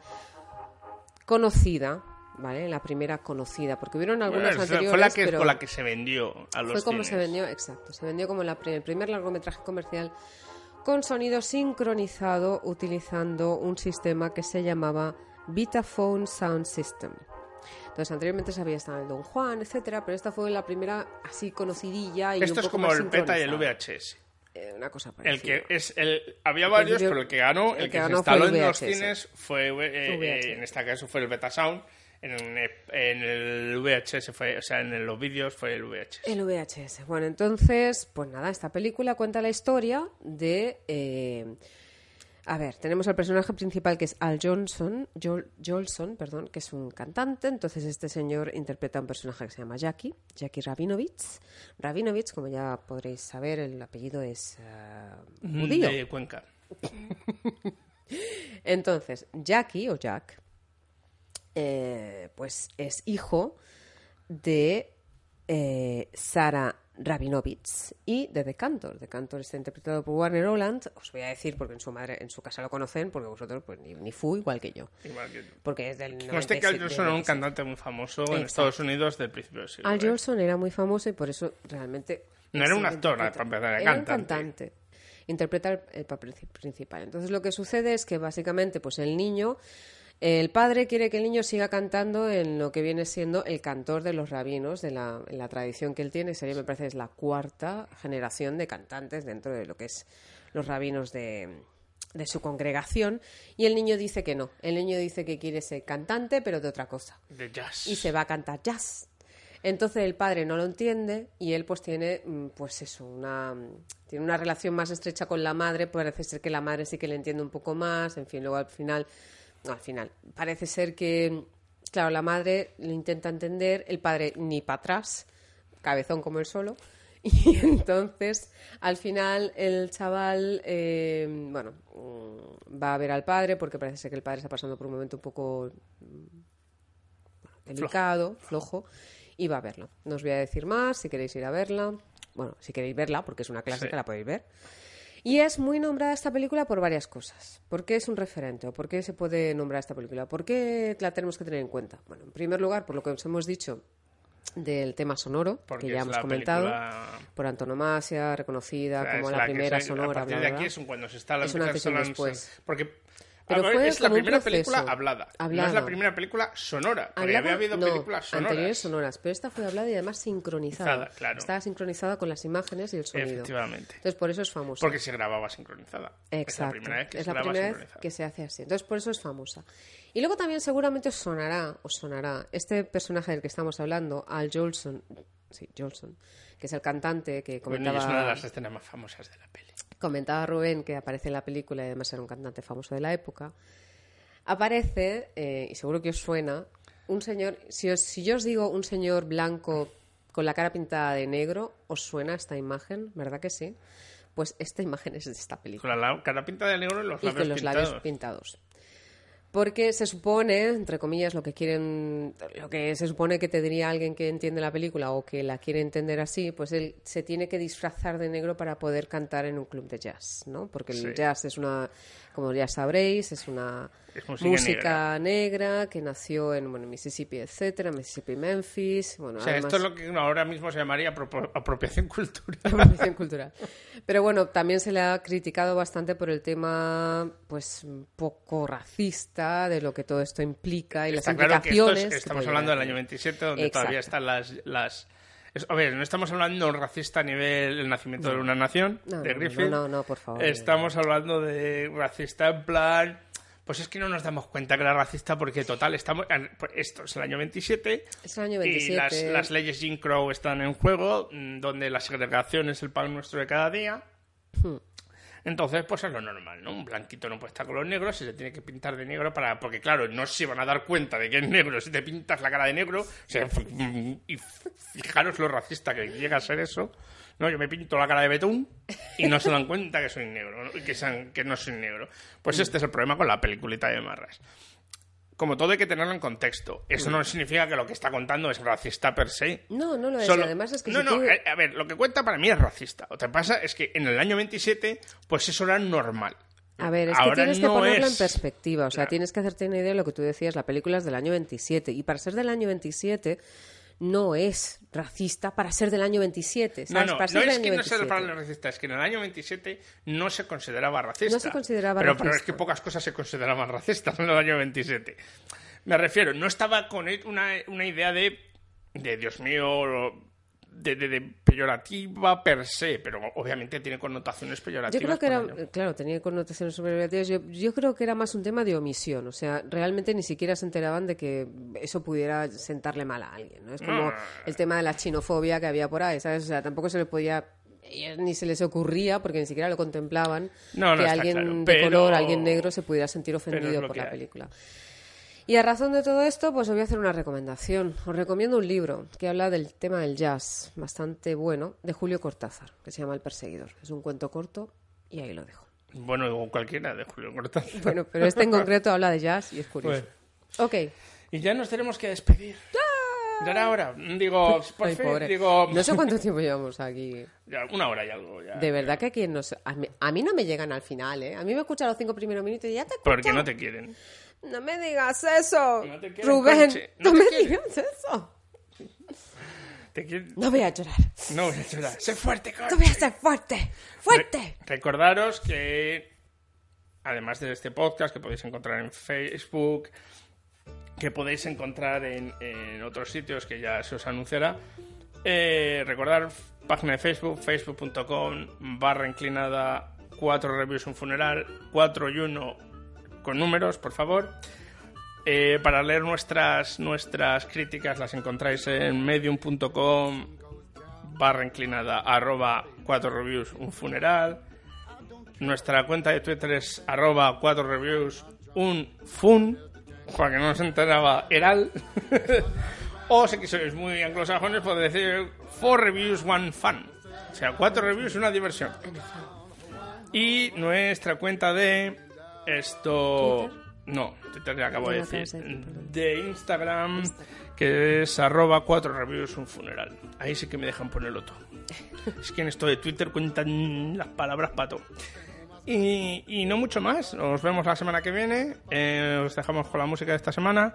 conocida, ¿vale? La primera conocida, porque hubieron algunas Bueno, anteriores, fue la que, pero con la que se vendió a los fue como cines. se vendió, exacto, se vendió como la el primer largometraje comercial con sonido sincronizado utilizando un sistema que se llamaba Vitaphone Sound System. Entonces, anteriormente se había estado el Don Juan, etcétera, pero esta fue la primera así conocidilla y Esto un es poco como más el beta y el. VHS. Eh, una cosa El parecida. que es el había varios, pero el que ganó, el, el que, que se ganó instaló el en los cines fue eh, eh, en este caso fue el Beta Sound, en, en el VHS fue, o sea, en los vídeos fue el VHS. El VHS. Bueno, entonces, pues nada, esta película cuenta la historia de... eh, a ver, tenemos al personaje principal que es Al Johnson, Joel, Jolson, perdón, que es un cantante. Entonces este señor interpreta a un personaje que se llama Jackie, Jackie Rabinovich. Rabinovich, como ya podréis saber, el apellido es eh, judío. De Cuenca. Entonces, Jackie o Jack, eh, pues es hijo de eh, Sara Rabinovich y de The Cantor. The Cantor está interpretado por Warner Oland. Os voy a decir porque en su madre, en su casa lo conocen, porque vosotros pues ni, ni fu igual que yo. Igual que- Porque es del Conste que Al 97, Jolson era un 96. cantante muy famoso en. Estados Unidos del principio del siglo. Al. Jolson era muy famoso y por eso realmente... No era un actor, interpreta- para empezar, era Era un cantante. Interpreta el papel principal. Entonces lo que sucede es que básicamente pues el niño, el padre quiere que el niño siga cantando en lo que viene siendo el cantor de los rabinos, de la, en la tradición que él tiene. Sería, me parece, es la cuarta generación de cantantes dentro de lo que es los rabinos de, de su congregación. Y el niño dice que no. El niño dice que quiere ser cantante, pero de otra cosa De jazz. y se va a cantar jazz. Entonces el padre no lo entiende y él pues tiene mm, pues eso, una tiene una relación más estrecha con la madre, parece ser que la madre sí que le entiende un poco más, en fin, luego al final al final parece ser que claro, la madre lo intenta entender, el padre ni para atrás, cabezón como él solo. [laughs] Y entonces, al final, el chaval, eh, bueno, mm, va a ver al padre porque parece ser que el padre está pasando por un momento un poco delicado, flojo. iba a verla. No os voy a decir más, si queréis ir a verla. Bueno, si queréis verla, porque es una clásica, Sí. la podéis ver. Y es muy nombrada esta película por varias cosas. ¿Por qué es un referente? ¿O por qué se puede nombrar esta película? ¿Por qué la tenemos que tener en cuenta? Bueno, en primer lugar, por lo que os hemos dicho del tema sonoro, Porque que ya hemos comentado, película- por antonomasia, reconocida O sea, como la, primera se- a sonora. partir bla, de aquí bla. es un- cuando se está la Es un antes y un sonando- después. Porque Pero a ver, fue es la primera película hablada. No es Hablada. la primera película sonora. Porque Hablada, había habido no, películas sonoras. anteriores sonoras, pero esta fue hablada y además sincronizada. Claro. Estaba sincronizada con las imágenes y el sonido. Efectivamente. Entonces, por eso es famosa. Porque se grababa sincronizada. Es la Exacto. primera vez que es se la primera vez que se hace así. Entonces, por eso es famosa. Y luego también seguramente os sonará, os sonará, este personaje del que estamos hablando, Al Jolson, sí, Jolson, que es el cantante que Bueno, comentaba, es una de las escenas más famosas de la peli. Comentaba Rubén, que aparece en la película y además era un cantante famoso de la época, aparece, eh, y seguro que os suena, un señor, si, os- si yo os digo un señor blanco con la cara pintada de negro, ¿os suena esta imagen? ¿Verdad que sí? Pues esta imagen es de esta película. Con la cara pinta de negro y los y labios con los pintados. labios pintados. Porque se supone, entre comillas, lo que quieren, lo que se supone que te diría alguien que entiende la película o que la quiere entender así, pues él se tiene que disfrazar de negro para poder cantar en un club de jazz, ¿no? Porque el Sí. jazz es una, como ya sabréis, es una Es música música negra. que nació en bueno, Mississippi, etcétera, Mississippi, Memphis, bueno, O sea, además- esto es lo que ahora mismo se llamaría apropiación [laughs] cultural. apropiación cultural. Pero bueno, también se le ha criticado bastante por el tema, pues, un poco racista de lo que todo esto implica y Está las claro que esto implicaciones. es- que estamos puede hablando del año tener. 27, donde Exacto. todavía están las... a ver, no estamos hablando racista a nivel el nacimiento de una nación, No, de Griffith. no, no, no, por favor. Estamos hablando de racista en plan... Pues es que no nos damos cuenta que era racista porque, total, estamos... pues Esto es el año 27. Es el año Y 27. las, las leyes Jim Crow están en juego, mm, donde la segregación es el pan nuestro de cada día. Hmm. Entonces, pues es lo normal, ¿no? Un blanquito no puede estar con los negros y se tiene que pintar de negro para... Porque, claro, no se van a dar cuenta de que es negro si te pintas la cara de negro. O sea, [laughs] y fijaros lo racista que llega a ser eso. No, yo me pinto la cara de betún y no se dan cuenta que soy negro, que, sean- que no soy negro. Pues este es el problema con la peliculita de Marras. Como todo hay que tenerlo en contexto. Eso no significa que lo que está contando es racista per se. No, no lo es. Solo- además es que no, si no, eh, a ver, lo que cuenta para mí es racista. Lo que pasa es que en el año 27, pues eso era normal. A ver, es que Ahora tienes que ponerlo en perspectiva. O sea, Claro. tienes que hacerte una idea de lo que tú decías. La película es del año 27. Y para ser del año 27, no es racista para ser del año 27. No, ¿sabes? no, para no ser del es año que no sea 27. para racista, es que en el año 27 no se consideraba racista. No se consideraba pero, Pero es racista. que pocas cosas se consideraban racistas en el año 27. Me refiero, no estaba con él una, una idea de, de Dios mío, de, de- de peyorativa per se, pero obviamente tiene connotaciones Yo peyorativas. creo que era, ello. claro, tenía connotaciones superlativas. Yo, yo creo que era más un tema de omisión. O sea, realmente ni siquiera se enteraban de que eso pudiera sentarle mal a alguien. ¿no? Es como No. el tema de la chinofobia que había por ahí, ¿sabes? O sea, tampoco se le podía. Ni se les ocurría, porque ni siquiera lo contemplaban, No, no, que alguien claro, de color, alguien negro, se pudiera sentir ofendido por la hay. Y a razón de todo esto, pues os voy a hacer una recomendación. Os recomiendo un libro que habla del tema del jazz, bastante bueno, de Julio Cortázar, que se llama El Perseguidor. Es un cuento corto y ahí lo dejo. Bueno, cualquiera de Julio Cortázar. Bueno, pero este en concreto habla de jazz y es curioso. Ok. Y ya nos tenemos que despedir. Ya era hora. Digo, por Ay, fin, digo... No sé cuánto tiempo llevamos aquí. Ya, una hora y algo. Ya. De verdad que aquí nos... a, mí, a mí no me llegan al final, ¿eh? A mí me escuchan los cinco primeros minutos y ya te Porque escuchan. no te quieren. No me digas eso, No te Rubén. No, no te me quieren. digas eso. No voy a llorar. No voy a llorar. Sé fuerte, No voy a ser fuerte. ¡Fuerte! Re- recordaros que, además de este podcast, que podéis encontrar en Facebook, que podéis encontrar en, en otros sitios que ya se os anunciará, eh, recordar página de Facebook, facebook.com barra inclinada 4 reviews un funeral, 4 y 1 con números, por favor. Eh, para leer nuestras, nuestras críticas las encontráis en medium.com barra inclinada arroba 4 reviews un funeral. Nuestra cuenta de Twitter es arroba 4 reviews un fun, para que no nos enteraba Eral. [laughs] o si sois muy anglosajones podéis decir 4 reviews one fun. O sea, 4 reviews una diversión. Y nuestra cuenta de esto No, Twitter ya acabo de decir. de decir, perdón. De Instagram, que es arroba cuatro reviews un funeral. Ahí sí que me dejan ponerlo todo. [laughs] es que en esto de Twitter cuentan las palabras pato. Y, y no mucho más. Nos vemos la semana que viene. Eh, os dejamos con la música de esta semana.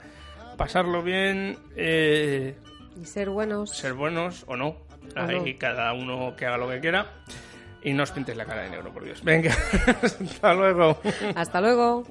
Pasarlo bien. eh, Y ser buenos. ser buenos o no. Ahí no. cada uno que haga lo que quiera. Y no os pintéis la cara de negro, por Dios. Venga, [laughs] hasta luego. Hasta luego.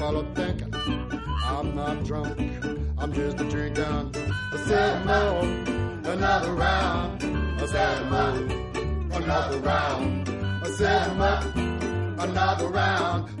Are thinking. I'm not drunk, I'm just a drinking. I said more, another round. I said more, another round. I said more, another round.